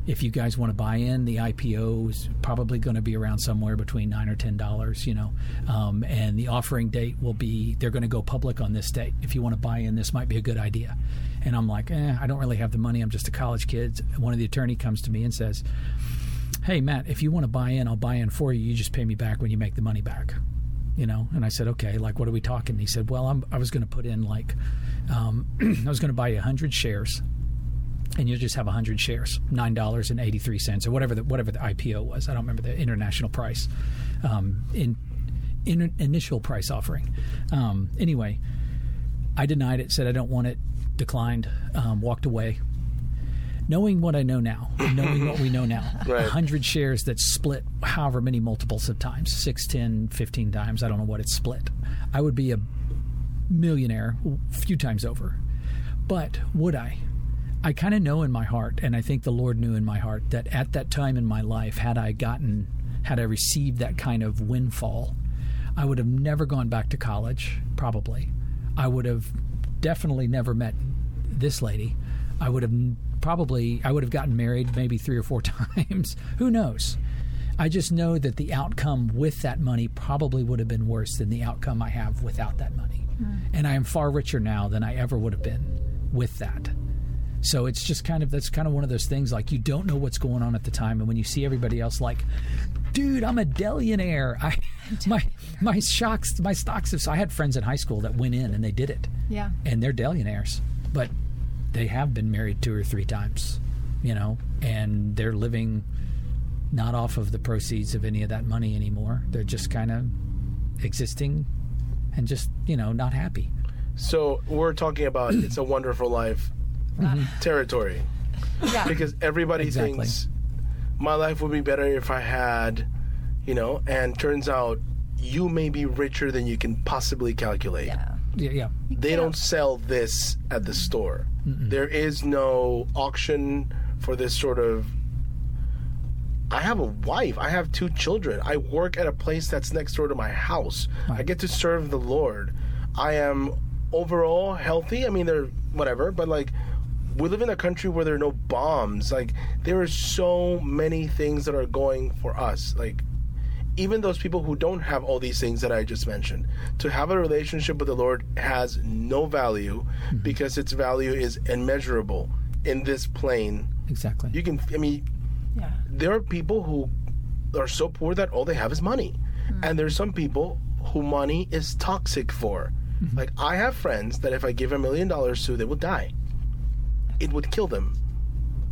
if you guys want to buy in, the IPO is probably going to be around somewhere between nine or ten dollars, you know, um, and the offering date will be they're going to go public on this date. If you want to buy in, this might be a good idea. And I'm like, eh, I don't really have the money. I'm just a college kid. One of the attorney comes to me and says, Hey Matt, if you want to buy in, I'll buy in for you. You just pay me back when you make the money back. You know, and I said, okay. Like, what are we talking? He said, well, I'm, I was going to put in like, um, I was going to buy you hundred shares, and you'll just have 100 shares, nine dollars and 83 cents, or whatever the whatever the IPO was. I don't remember the international price, um, in, in initial price offering. Um, anyway, I denied it, said I don't want it, declined, um, walked away. Knowing what I know now, knowing what we know now, Right. 100 shares that split however many multiples of times, 6, 10, 15 times, I don't know what it's split. I would be a millionaire a few times over. But would I? I kind of know in my heart, and I think the Lord knew in my heart that at that time in my life, had I gotten, had I received that kind of windfall, I would have never gone back to college, probably. I would have definitely never met this lady. I would have probably, I would have gotten married maybe three or four times. Who knows? I just know that the outcome with that money probably would have been worse than the outcome I have without that money. Hmm. And I am far richer now than I ever would have been with that. So it's just kind of that's kind of one of those things like you don't know what's going on at the time, and when you see everybody else like, dude, I'm a dellionaire. I my my shocks my stocks have. I had friends in high school that went in and they did it, Yeah. and they're billionaires, but they have been married two or three times, you know, and they're living not off of the proceeds of any of that money anymore. They're just kind of existing and just you know not happy. So we're talking about it's a wonderful life mm-hmm. territory Yeah. because everybody Exactly. thinks my life would be better if I had, you know, and turns out you may be richer than you can possibly calculate. yeah. Yeah, yeah. They don't sell this at the store. There is no auction for this sort of I have a wife. I have two children. I work at a place that's next door to my house. I get to serve the Lord. I am overall healthy. I mean, they're whatever, but like, we live in a country where there are no bombs. Like, there are so many things that are going for us. Like, even those people who don't have all these things that I just mentioned, to have a relationship with the Lord has no value mm-hmm. because its value is immeasurable in this plane. Exactly. You can, I mean, Yeah. there are people who are so poor that all they have is money. Mm-hmm. And there's some people who money is toxic for. Mm-hmm. Like I have friends that if I give a million dollars to, they will die. It would kill them.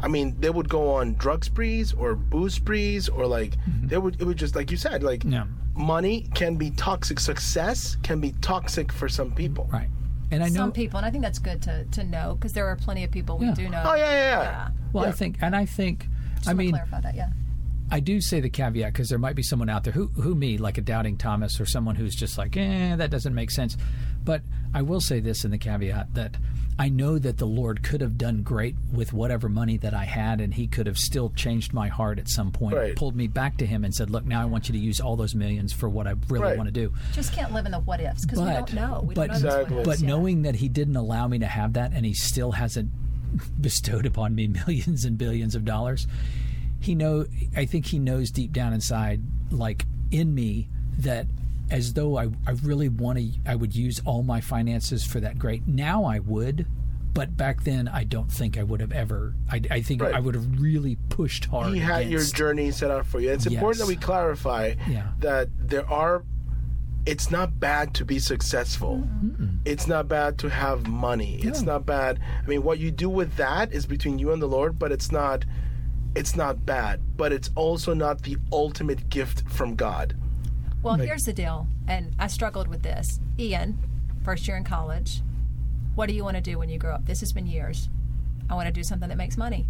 I mean, they would go on drug sprees or booze sprees or like they would it would just like you said, like Yeah. money can be toxic. Success can be toxic for some people. Right. And I know. Some people, and I think that's good to, to know because there are plenty of people we Yeah. do know. Oh yeah, yeah, yeah. Yeah. well, I think, and I think, Just I wanna mean, clarify that. Yeah. I do say the caveat because there might be someone out there who, who me, like a doubting Thomas or someone who's just like, eh, that doesn't make sense. But I will say this in the caveat that I know that the Lord could have done great with whatever money that I had, and He could have still changed my heart at some point, Right. pulled me back to Him, and said, "Look, now I want you to use all those millions for what I really Right. want to do." Just can't live in the what ifs because we don't know. We but- don't know Exactly. But yet. knowing that He didn't allow me to have that, and He still hasn't bestowed upon me millions and billions of dollars, he know. I think He knows deep down inside, like in me, that as though I, I really want to, I would use all my finances for that great. Now I would. But back then, I don't think I would have ever. I, I think Right. I would have really pushed hard. he had your journey set out for you. It's important that we clarify Yeah. that there are. It's not bad to be successful. It's not bad to have money. It's not bad. I mean, what you do with that is between you and the Lord, but it's not. It's not bad, but it's also not the ultimate gift from God. Well, here's the deal, and I struggled with this. Ian, first year in college, what do you want to do when you grow up? This has been years. I want to do something that makes money.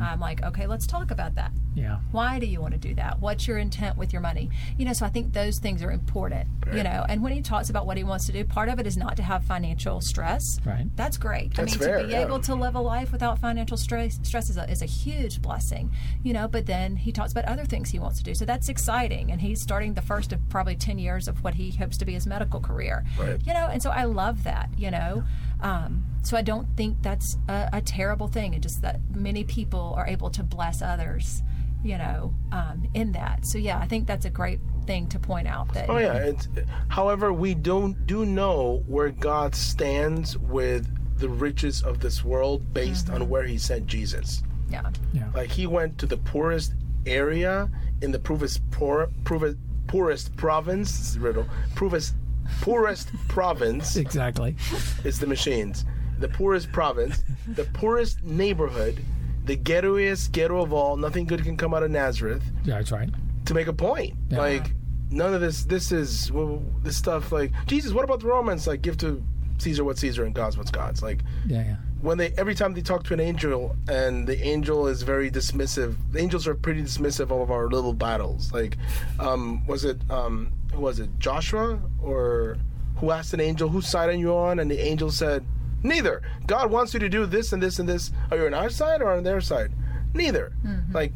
I'm like, okay, let's talk about that. Yeah. Why do you want to do that? What's your intent with your money? You know, so I think those things are important, you know. And when he talks about what he wants to do, part of it is not to have financial stress. Right. That's great. That's I mean, fair, to be yeah. able to live a life without financial stress, stress is a, is a huge blessing, you know. But then he talks about other things he wants to do. So that's exciting. And he's starting the first of probably 10 years of what he hopes to be his medical career, Right. you know. And so I love that, you know. Um, so I don't think that's a, a terrible thing. And just that many people are able to bless others, you know, um, in that. So yeah, I think that's a great thing to point out. That Oh yeah. It's, however, we don't do know where God stands with the riches of this world based on where He sent Jesus. yeah, Yeah. Like he went to the poorest area in the poorest poor, poorest, poorest province. This is a riddle. Poorest, poorest province Exactly. is the machines. The poorest province, the poorest neighborhood, the ghettoiest ghetto of all. Nothing good can come out of Nazareth. Yeah, that's right. To make a point, Yeah. like none of this. This is well, this stuff. Like Jesus, what about the Romans? Like give to Caesar what Caesar and God's what's God's. Like Yeah, yeah. When they every time they talk to an angel and the angel is very dismissive the angels are pretty dismissive of our little battles. Like um was it um who was it joshua? Or who asked an angel whose side are you on? And the angel said neither. God wants you to do this and this and this. Are you on our side or on their side? Neither. Like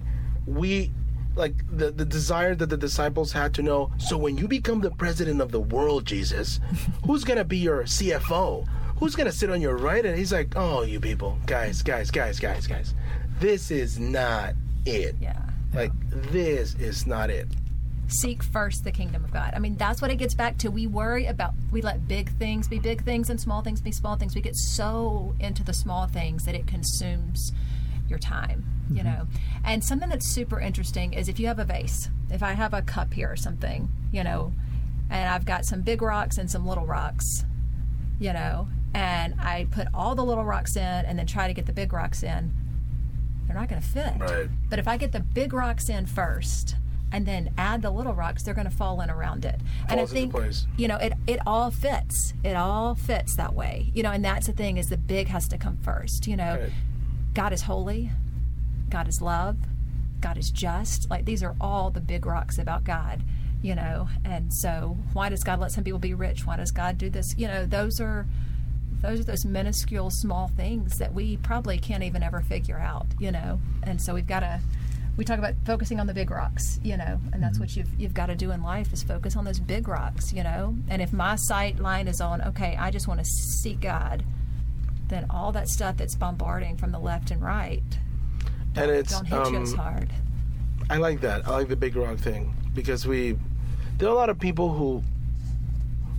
we like the, the desire that the disciples had to know so when you become the president of the world jesus who's gonna be your cfo who's gonna sit on your right and he's like oh you people guys guys guys guys guys this is not it yeah. like this is not it seek first the kingdom of God. I mean, that's what it gets back to. We worry about, we let big things be big things and small things be small things. We get so into the small things that it consumes your time, you mm-hmm. know. And something that's super interesting is if you have a vase, if I have a cup here or something, you know, and I've got some big rocks and some little rocks, you know, and I put all the little rocks in and then try to get the big rocks in, they're not going to fit. Right. But if I get the big rocks in first and then add the little rocks, they're going to fall in around it. and I think place. you know it it all fits. It all fits that way. You know, and that's the thing is the big has to come first. You know, Right. God is holy, God is love, God is just. Like these are all the big rocks about God. You know, and so why does God let some people be rich? Why does God do this? You know, those are those are those minuscule small things that we probably can't even ever figure out, you know. And so we've got to we talk about focusing on the big rocks, you know, and that's what you've you've got to do in life is focus on those big rocks, you know. And if my sight line is on, okay, I just want to see God, then all that stuff that's bombarding from the left and right and it's don't hit you as um, hard. I like that. I like the big rock thing because we there are a lot of people who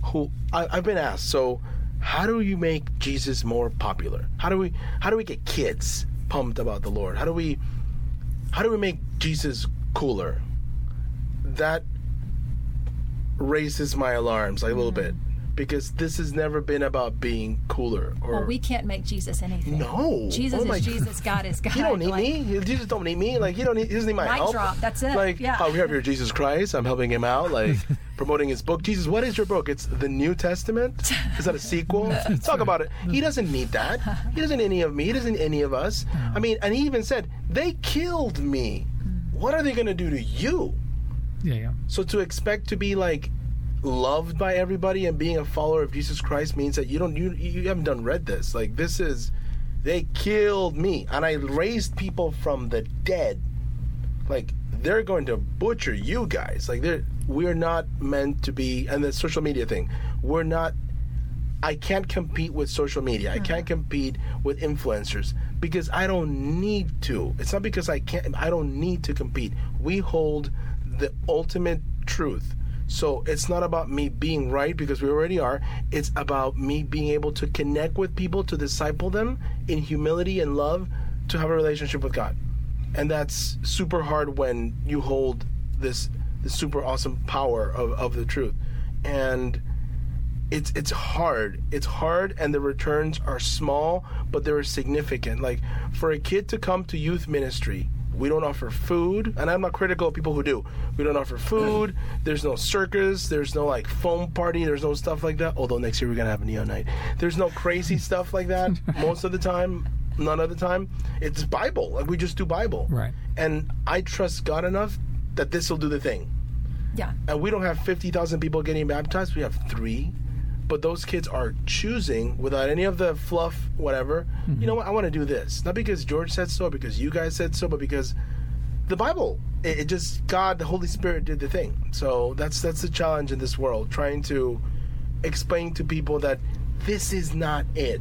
who I, I've been asked. So, how do you make Jesus more popular? How do we how do we get kids pumped about the Lord? How do we how do we make Jesus cooler? That raises my alarms like, a little mm-hmm. bit because this has never been about being cooler or Well, we can't make Jesus anything. No. Jesus Oh is Jesus. God is God. He don't need Like, me. Jesus don't need me. Like he don't need. He doesn't need my Mic help. drop, that's it. Like, Yeah. oh, we have your Jesus Christ. I'm helping him out. Like promoting his book. Jesus, what is your book? It's the New Testament. Is that a sequel? Talk about it. He doesn't need that. He doesn't need any of me. He doesn't need any of us. I mean, and he even said they killed me. Mm. What are they going to do to you? Yeah, yeah. So to expect to be like loved by everybody and being a follower of Jesus Christ means that you don't you you haven't done read this. Like this is they killed me and I raised people from the dead. Like they're going to butcher you guys. Like they're we're not meant to be and the social media thing. We're not I can't compete with social media. I hmm. can't compete with influencers because I don't need to. It's not because I can't I don't need to compete. We hold the ultimate truth. So it's not about me being right because we already are. It's about me being able to connect with people, to disciple them in humility and love, to have a relationship with God. And that's super hard when you hold this this super awesome power of, of the truth. And it's it's hard. It's hard, and the returns are small, but they're significant. Like for a kid to come to youth ministry, we don't offer food, and I'm not critical of people who do. We don't offer food. There's no circus. There's no like foam party. There's no stuff like that. Although next year we're gonna have a neon night. There's no crazy stuff like that. Most of the time, none of the time, it's Bible. Like we just do Bible. Right. And I trust God enough that this will do the thing Yeah. and we don't have 50,000 people getting baptized. We have three. But those kids are choosing without any of the fluff, whatever. You know mm-hmm. what? I want to do this. Not because George said so, because you guys said so, but because the Bible. It, it just God, the Holy Spirit, did the thing. So that's that's the challenge in this world, trying to explain to people that this is not it.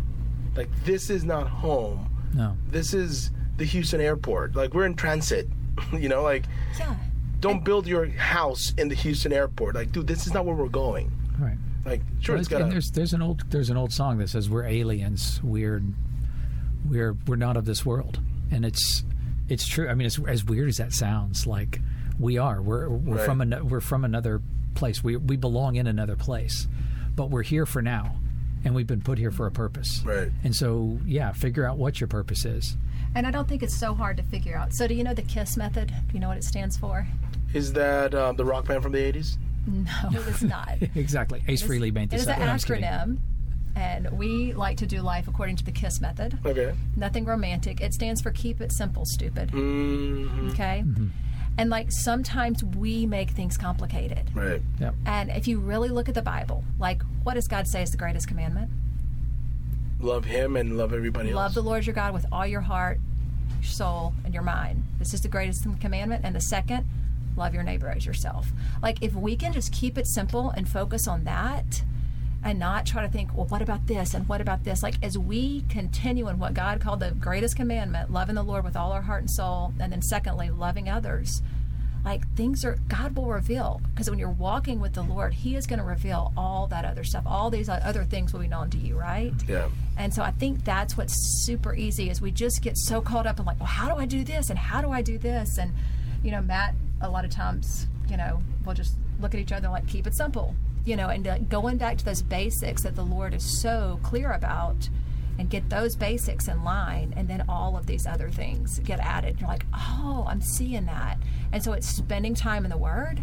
Like this is not home. No. This is the Houston airport. Like we're in transit. you know, like Yeah. don't build your house in the Houston airport. Like, dude, this is not where we're going. Right. Like, sure, Well, it's and got there's there's an old there's an old song that says we're aliens. We're we're we're not of this world, and it's it's true. I mean, it's, as weird as that sounds, like we are. We're we're Right. from an, we're from another place. We we belong in another place, but we're here for now, and we've been put here for a purpose. Right. And so, yeah, figure out what your purpose is. And I don't think it's so hard to figure out. So, do you know the KISS method? Do you know what it stands for? Is that um, the rock band from the '80s? No, it is not. exactly. Ace Frehley made this is up. an No, I'm just kidding. acronym, and we like to do life according to the KISS method. Okay. Nothing romantic. It stands for Keep It Simple, Stupid. hmm Okay? And like sometimes we make things complicated. Right. Yep. And if you really look at the Bible, like what does God say is the greatest commandment? Love Him and love everybody Love else. Love the Lord your God with all your heart, your soul, and your mind. This is the greatest commandment. And the second, love your neighbor as yourself. Like if we can just keep it simple and focus on that and not try to think, well, what about this and what about this? Like as we continue in what God called the greatest commandment, loving the Lord with all our heart and soul, and then secondly, loving others. Like things are, God will reveal because when you're walking with the Lord, He is going to reveal all that other stuff. All these other things will be known to you, right? Yeah. And so I think that's what's super easy is we just get so caught up in like, well, how do I do this and how do I do this? And you know, Matt, a lot of times, you know, we'll just look at each other like, keep it simple, you know, and uh, going back to those basics that the Lord is so clear about, and get those basics in line, and then all of these other things get added. You're like, oh, I'm seeing that, and so it's spending time in the Word.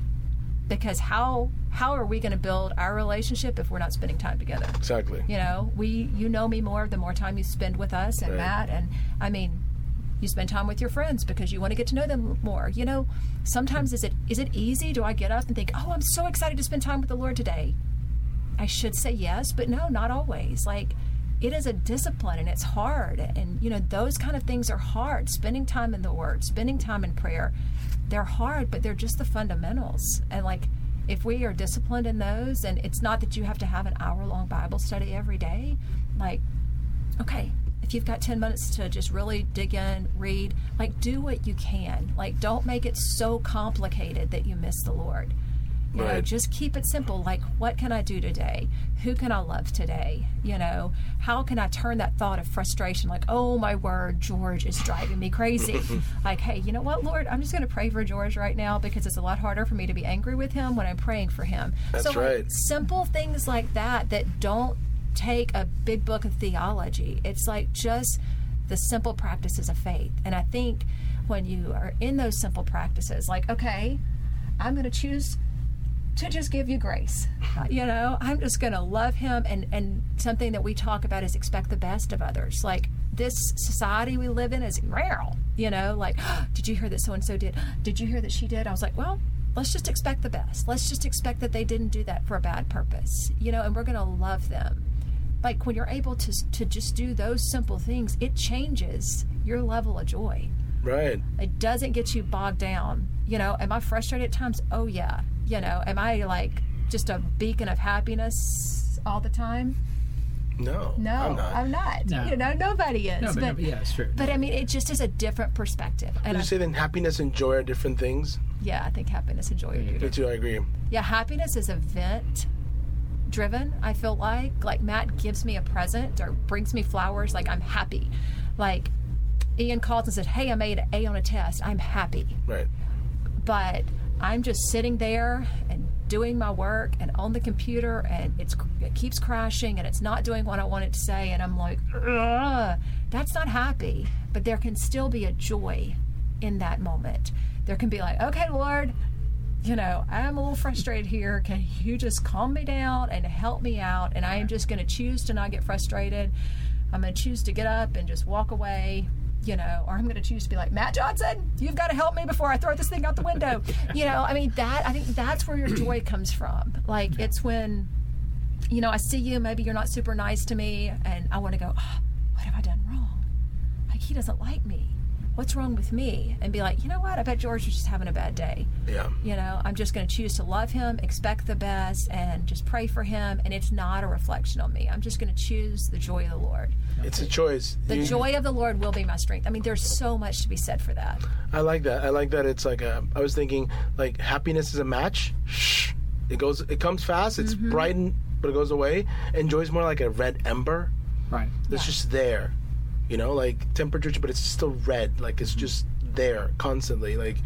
Because how how are we going to build our relationship if we're not spending time together? Exactly. You know, we you know me more the more time you spend with us and Right. Matt and I mean, you spend time with your friends because you want to get to know them more. You know, sometimes is it is it easy? Do I get up and think, "Oh, I'm so excited to spend time with the Lord today"? I should say yes, but no, not always. Like it is a discipline and it's hard. And, you know, those kind of things are hard. Spending time in the Word, spending time in prayer, they're hard, but they're just the fundamentals. And, like, if we are disciplined in those, and it's not that you have to have an hour long Bible study every day, like, okay, if you've got 10 minutes to just really dig in, read, like do what you can. Like don't make it so complicated that you miss the Lord. You know, Right. just keep it simple. Like, what can I do today? Who can I love today? You know, how can I turn that thought of frustration, like, oh my word, George is driving me crazy? like, hey, you know what, Lord, I'm just going to pray for George right now because it's a lot harder for me to be angry with him when I'm praying for him. That's so, like, right. simple things like that that don't take a big book of theology. It's like just the simple practices of faith. And I think when you are in those simple practices, like, okay, I'm going to choose to just give you grace. You know, I'm just going to love him. And, and something that we talk about is expect the best of others. Like, this society we live in is rare. You know, like, did you hear that so and so did? Did you hear that she did? I was like, well, let's just expect the best. Let's just expect that they didn't do that for a bad purpose. You know, and we're going to love them. Like, when you're able to, to just do those simple things, it changes your level of joy. Right. It doesn't get you bogged down. You know, am I frustrated at times? Oh, yeah. You know, am I like just a beacon of happiness all the time? No. No, I'm not. I'm not. No. You know, nobody is. No, but, but, no, yeah, it's true. but I mean, it just is a different perspective. And Would I, you say then happiness and joy are different things? yeah, I think happiness and joy are different. Me too, I agree. Yeah, happiness is event driven, I feel like. Like Matt gives me a present or brings me flowers, like I'm happy. Like Ian calls and said, Hey, I made an A on a test. I'm happy. Right. But I'm just sitting there and doing my work and on the computer and it's it keeps crashing and it's not doing what I want it to say and I'm like, Ugh. that's not happy. But there can still be a joy in that moment. There can be like, okay, Lord, you know, I'm a little frustrated here. Can you just calm me down and help me out? And I am just going to choose to not get frustrated. I'm going to choose to get up and just walk away, you know, or I'm going to choose to be like, Matt Johnson, you've got to help me before I throw this thing out the window. you know, I mean, that, I think that's where your joy comes from. Like, it's when, you know, I see you, maybe you're not super nice to me, and I want to go, oh, what have I done wrong? Like, he doesn't like me. What's wrong with me? And be like, you know what? I bet George is just having a bad day. Yeah. You know, I'm just going to choose to love him, expect the best, and just pray for him. And it's not a reflection on me. I'm just going to choose the joy of the Lord. It's a choice. The You- joy of the Lord will be my strength. I mean, there's so much to be said for that. I like that. I like that. It's like a, I was thinking like happiness is a match. Shh. It goes. It comes fast. It's Mm-hmm. bright, and, but it goes away. And joy's more like a red ember. right. It's just there. You know, like temperature, but it's still red. Like it's just there constantly. Like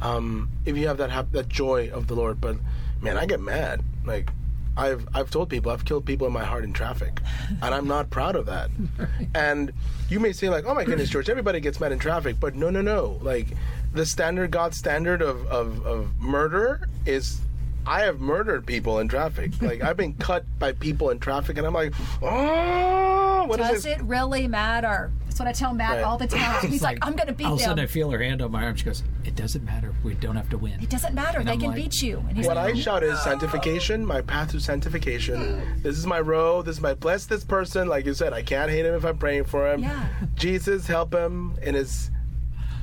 um, if you have that hap- that joy of the Lord. But man, I get mad. Like I've I've told people I've killed people in my heart in traffic, and I'm not proud of that. And you may say like, oh my goodness, George, everybody gets mad in traffic, but no, no, no. Like the standard God standard of of, of murder is. I have murdered people in traffic. Like I've been cut by people in traffic, and I'm like, oh, what is Does this? it really matter? That's what I tell Matt Right. all the time. He's like, I'm going to beat All of a sudden, I feel her hand on my arm. She goes, "It doesn't matter. We don't have to win." It doesn't matter. And they I'm can like- beat you. And he's What like, I shout is sanctification, my path to sanctification. This is my road. This is my bless this person. Like you said, I can't hate him if I'm praying for him. Yeah. Jesus, help him in his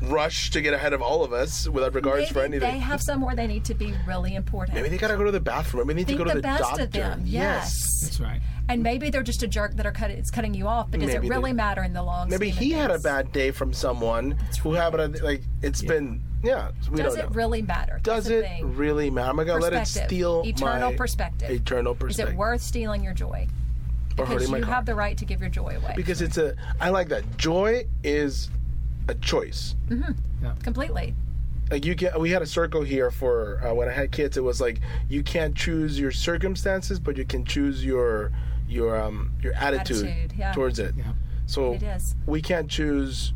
rush to get ahead of all of us without regards maybe for anything. they have somewhere they need to be really important. Maybe they gotta go to the bathroom. Maybe they need Think to go to the the, best doctor. of them. Yes. That's right. And maybe they're just a jerk that are cut, it's cutting you off, but does Maybe it they- really matter in the long Maybe scheme of he had a bad day from someone who happened to, like it's been yeah. We Does don't it know. really matter? Does That's the it thing. really matter? I'm not gonna let it Perspective. steal eternal my perspective. eternal perspective. Is it worth stealing your joy? or Because hurting you car. have the right to give your joy away. because it's a I like that. Joy is a choice. Completely. Like you can we had a circle here for uh, when I had kids. It was like you can't choose your circumstances, but you can choose your your um your attitude, Attitude, yeah. towards it. Yeah. So It is. we can't choose.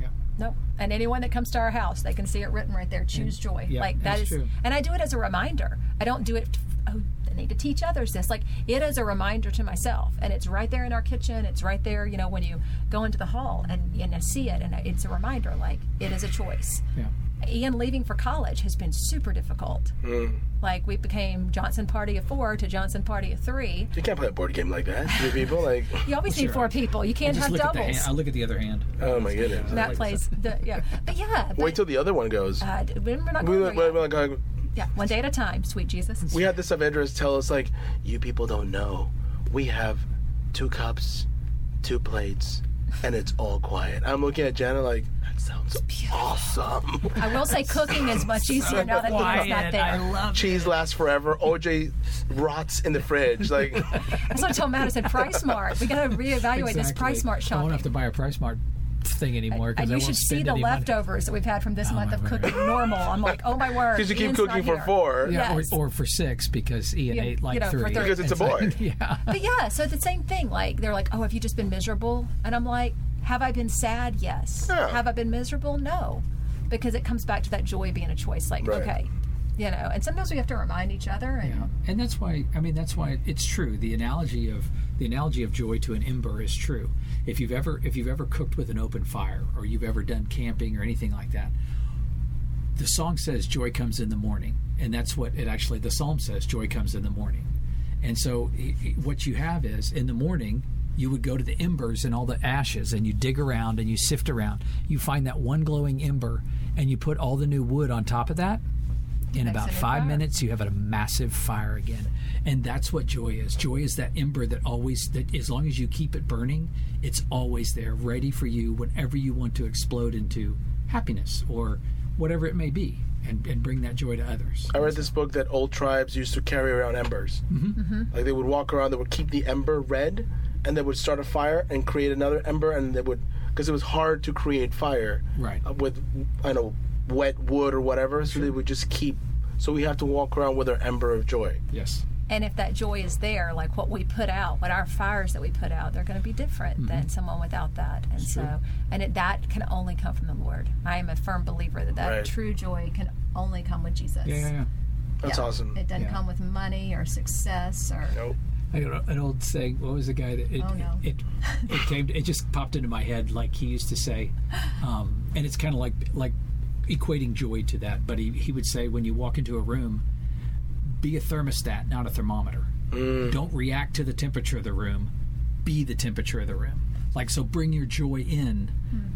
Yeah. Nope. And anyone that comes to our house, they can see it written right there. Choose joy. yeah, like that's true. and I do it as a reminder. I don't do it. I need to teach others this. Like it is a reminder to myself, and it's right there in our kitchen. It's right there. You know, when you go into the hall and and I see it, and it's a reminder. Like it is a choice. Yeah. Ian leaving for college has been super difficult. Hmm. Like we became Johnson Party of four to Johnson Party of three. You can't play a board game like that. Three people, like, You always need four people. You can't Just have look at the doubles. hand. I look at the other hand. oh my goodness. that plays, the, yeah. But yeah, Wait till the other one goes. uh, we're not we, going we, there we, yet. like, Yeah, one day at a time, sweet Jesus. we had this Avengers tell us like, you people don't know. We have two cups, two plates, and it's all quiet. I'm looking at Jana like, that sounds awesome. I will say cooking is much easier now that Ian's not there. love Cheese lasts forever. OJ rots in the fridge. Like, That's what I told Matt. I said, PriceSmart. We got to reevaluate this PriceSmart I shopping. won't have to buy a PriceSmart thing anymore because and I you won't should see the any money. leftovers that we've had from this oh, month of word. cooking normal. I'm like, oh my word. because you keep Ian's cooking for four. Yeah, Yes. or, or for six because Ian Yeah, ate like you know, for three. three. Because it's a boy. like- yeah. But yeah, so it's the same thing. Like they're like, oh, have you just been miserable? And I'm like, have I been sad? Yes. Yeah. Have I been miserable? No, because it comes back to that joy being a choice. Like, Right. okay, you know. And sometimes we have to remind each other. And Yeah, and that's why I mean that's why it's true. The analogy of the analogy of joy to an ember is true. If you've ever if you've ever cooked with an open fire or you've ever done camping or anything like that, the song says joy comes in the morning, and that's what it actually the psalm says joy comes in the morning. And so what you have is in the morning you would go to the embers and all the ashes and you dig around and you sift around. You find that one glowing ember and you put all the new wood on top of that in Makes about five fire. minutes you have a massive fire again and that's what joy is joy is that ember that always that as long as you keep it burning it's always there ready for you whenever you want to explode into happiness or whatever it may be and, and bring that joy to others I read this book that old tribes used to carry around embers. Mm-hmm. Like they would walk around, they would keep the ember red, and they would start a fire and create another ember, and they would because it was hard to create fire Right. uh, with I know wet wood or whatever. So they would just keep. So we have to walk around with our ember of joy. yes and if that joy is there, like what we put out, what our fires that we put out, they're going to be different Mm-hmm. than someone without that. And so, and it, that can only come from the Lord. I am a firm believer that that Right. true joy can only come with Jesus. yeah yeah, yeah. That's Yeah. awesome. It doesn't Yeah. come with money or success or. Nope. I got an old saying. What was the guy that it Oh, no. it, it came? It just popped into my head. Like he used to say, um, and it's kind of like like equating joy to that. But he he would say when you walk into a room, be a thermostat, not a thermometer. Don't react to the temperature of the room. Be the temperature of the room. Like so, bring your joy in,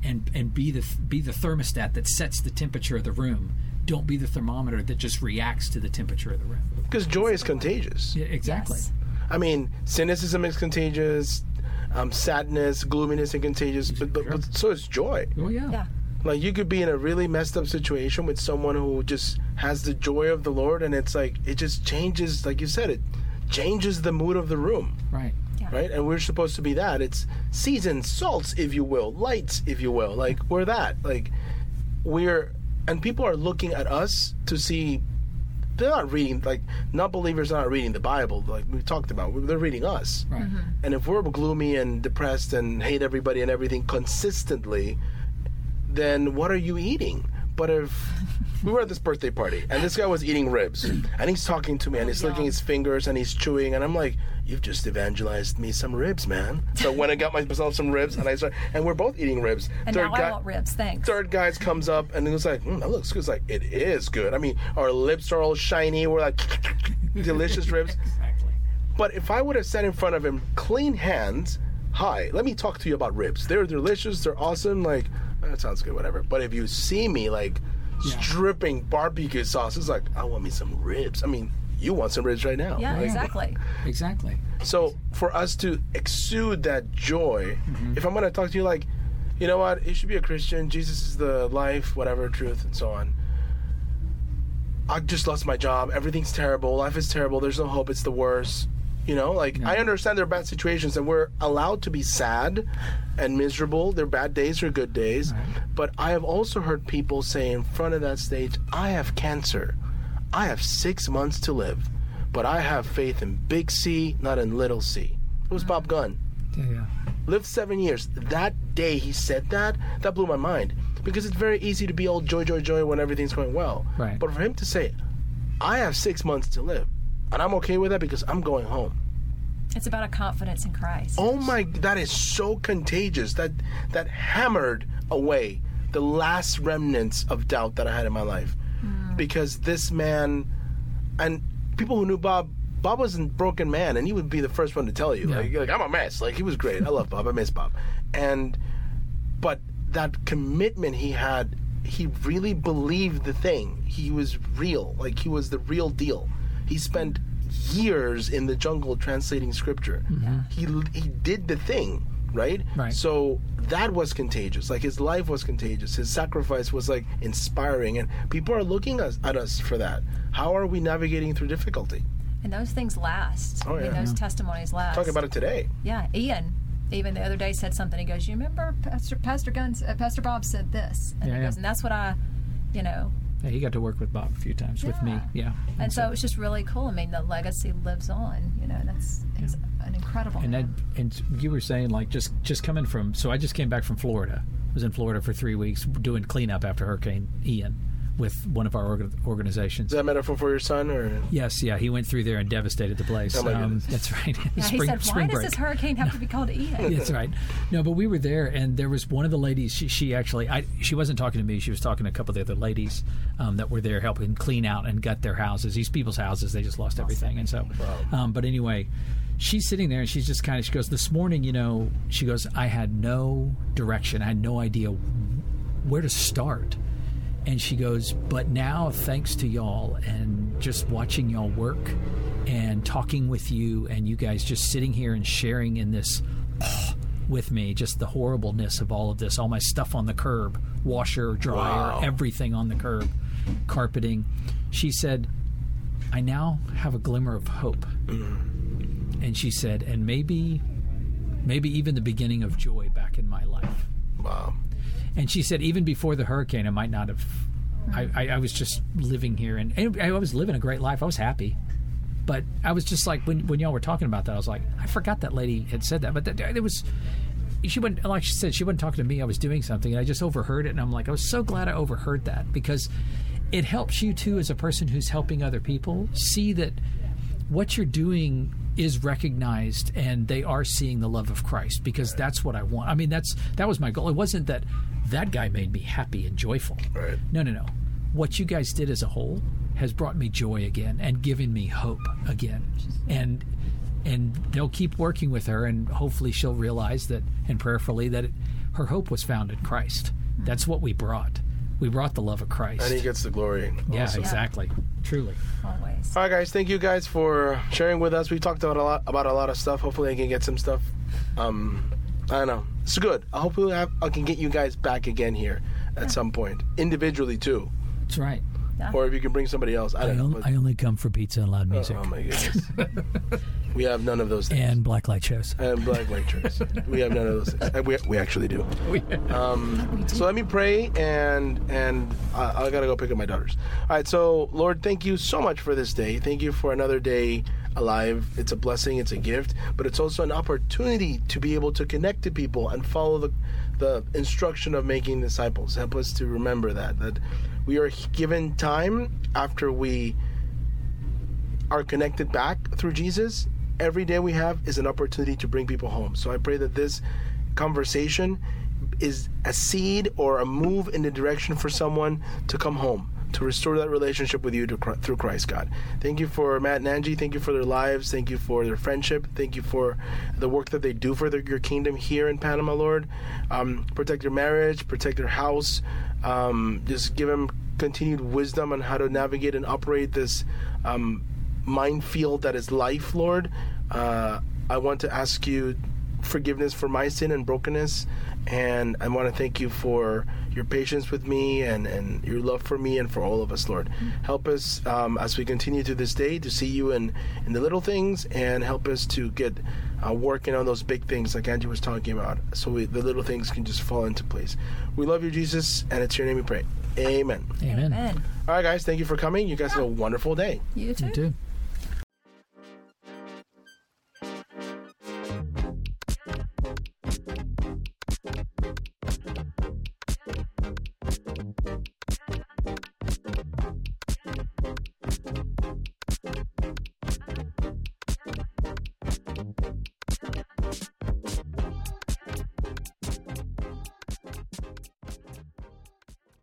and and be the be the thermostat that sets the temperature of the room. Don't be the thermometer that just reacts to the temperature of the room. Because joy is contagious. Yeah, exactly. Yes. I mean, cynicism is contagious. Um, sadness, gloominess, and contagious. But, but, but so is joy. Oh yeah. Yeah. Like you could be in a really messed up situation with someone who just has the joy of the Lord, and it's like it just changes. Like you said, it changes the mood of the room, Right. right? And we're supposed to be that. It's seasons, salts, if you will, lights, if you will. Like we're that. Like we're, and people are looking at us to see. They're not reading like non believers are not reading the Bible like we talked about. They're reading us. Right. Mm-hmm. And if we're gloomy and depressed and hate everybody and everything consistently, then what are you eating? But if we were at this birthday party and this guy was eating ribs and he's talking to me and he's licking his fingers and he's chewing and I'm like, you've just evangelized me some ribs, man. So when I got myself some ribs and I start and we're both eating ribs. And now I want ribs. Thanks. Third guy comes up and he was like, mm, that looks good. It's like, it is good. I mean, our lips are all shiny. We're like, delicious ribs. Exactly. But if I would have sat in front of him, clean hands, hi, let me talk to you about ribs. They're delicious, they're awesome, like, that sounds good, whatever. But if you see me, like, Yeah. dripping barbecue sauce, it's like, I want me some ribs. I mean, you want some ribs right now. Yeah, Like, exactly. Exactly. So for us to exude that joy, mm-hmm. if I'm going to talk to you like, you know what, you should be a Christian, Jesus is the life, whatever, truth, and so on. I just lost my job. Everything's terrible. Life is terrible. There's no hope. It's the worst. You know, like I understand there are bad situations and we're allowed to be sad and miserable. There are bad days or good days. But I have also heard people say in front of that stage, I have cancer. I have six months to live, but I have faith in big C, not in little c. It was Bob Gunn. Yeah. yeah. Lived seven years. That day he said that, that blew my mind. Because it's very easy to be all joy, joy, joy when everything's going well. Right. But for him to say, I have six months to live, and I'm okay with that because I'm going home. It's about a confidence in Christ. Oh my, that is so contagious. That that hammered away the last remnants of doubt that I had in my life. Hmm. Because this man, and people who knew Bob, Bob was a broken man, and he would be the first one to tell you, Yeah. like, like, I'm a mess. Like, he was great. I love Bob. I miss Bob. And, but that commitment he had, he really believed the thing. He was real. Like, he was the real deal. He spent years in the jungle translating scripture. He he did the thing, right? Right. So that was contagious. Like his life was contagious. His sacrifice was like inspiring, and people are looking us, at us for that. How are we navigating through difficulty? And those things last. Oh, I mean, yeah. those testimonies last. Talking about it today. Yeah, Ian. Even the other day said something. He goes, "You remember Pastor Pastor Guns, uh, Pastor Bob said this," and Yeah, he yeah. goes, "And that's what I, you know." Yeah, he got to work with Bob a few times with me. Yeah. Yeah. And so it was just really cool. I mean, the legacy lives on. You know, that's he's an incredible. and that, and you were saying like just just coming from so I just came back from Florida. I was in Florida for three weeks doing cleanup after Hurricane Ian with one of our orga- organizations. Is that a metaphor for your son, or Yes, yeah, he went through there and devastated the place. Oh, um, that's right. yeah, he spring, said, "Why spring does this hurricane have to be called Ian?" That's right. No, but we were there, and there was one of the ladies. She, she actually, I, she wasn't talking to me. She was talking to a couple of the other ladies um, that were there helping clean out and gut their houses. These people's houses, they just lost everything, and so. Um, but anyway, she's sitting there, and she's just kind of. She goes, "This morning, you know," she goes, "I had no direction. I had no idea where to start." And she goes, but now thanks to y'all and just watching y'all work and talking with you and you guys just sitting here and sharing in this with me, just the horribleness of all of this, all my stuff on the curb, washer, dryer, Wow. everything on the curb, carpeting. She said, I now have a glimmer of hope. Mm-hmm. And she said, and maybe, maybe even the beginning of joy back in my life. wow? And she said, even before the hurricane, I might not have. I, I, I was just living here, and, and I was living a great life. I was happy, but I was just like when when y'all were talking about that, I was like, I forgot that lady had said that, but that, it was. She wouldn't, like she said, she wasn't talking to me. I was doing something, and I just overheard it, and I'm like, I was so glad I overheard that because it helps you too, as a person who's helping other people, see that what you're doing is recognized and they are seeing the love of Christ because that's what I want. I mean that's that was my goal. It wasn't that that guy made me happy and joyful. Right. No, no, no. What you guys did as a whole has brought me joy again and given me hope again. And and they'll keep working with her and hopefully she'll realize that and prayerfully that it, her hope was found in Christ. Hmm. That's what we brought. We brought the love of Christ. And he gets the glory. yeah, also. exactly. Truly. Always. All right, guys. Thank you guys for sharing with us. We talked about a lot about a lot of stuff. Hopefully, I can get some stuff. Um, I don't know. It's good. I hope we have, I can get you guys back again here at some point, individually too, That's right. or if you can bring somebody else. I I, don't know. on- but- I only come for pizza and loud music oh my goodness. we have none of those things. and black light shows. And black lectures. we have none of those things. We, we actually do. Um, so let me pray, and and I, I gotta go pick up my daughters. All right. So Lord, thank you so much for this day. Thank you for another day alive. It's a blessing. It's a gift, but it's also an opportunity to be able to connect to people and follow the the instruction of making disciples. Help us to remember that that we are given time after we are connected back through Jesus, every day we have is an opportunity to bring people home. So I pray that this conversation is a seed or a move in the direction for someone to come home, to restore that relationship with you to, through Christ, God. Thank you for Matt and Angie. Thank you for their lives. Thank you for their friendship. Thank you for the work that they do for their, your kingdom here in Panama, Lord. Um, protect their marriage, protect their house. Um, just give them continued wisdom on how to navigate and operate this um, minefield that is life, Lord. Uh, I want to ask you forgiveness for my sin and brokenness. And I want to thank you for your patience with me and, and your love for me and for all of us, Lord. Help us um, as we continue to this day to see you in, in the little things and help us to get uh, working on those big things like Angie was talking about so we, the little things can just fall into place. We love you, Jesus, and it's your name we pray. Amen. Amen. Amen. All right, guys, thank you for coming. You guys have a wonderful day. You too. You too.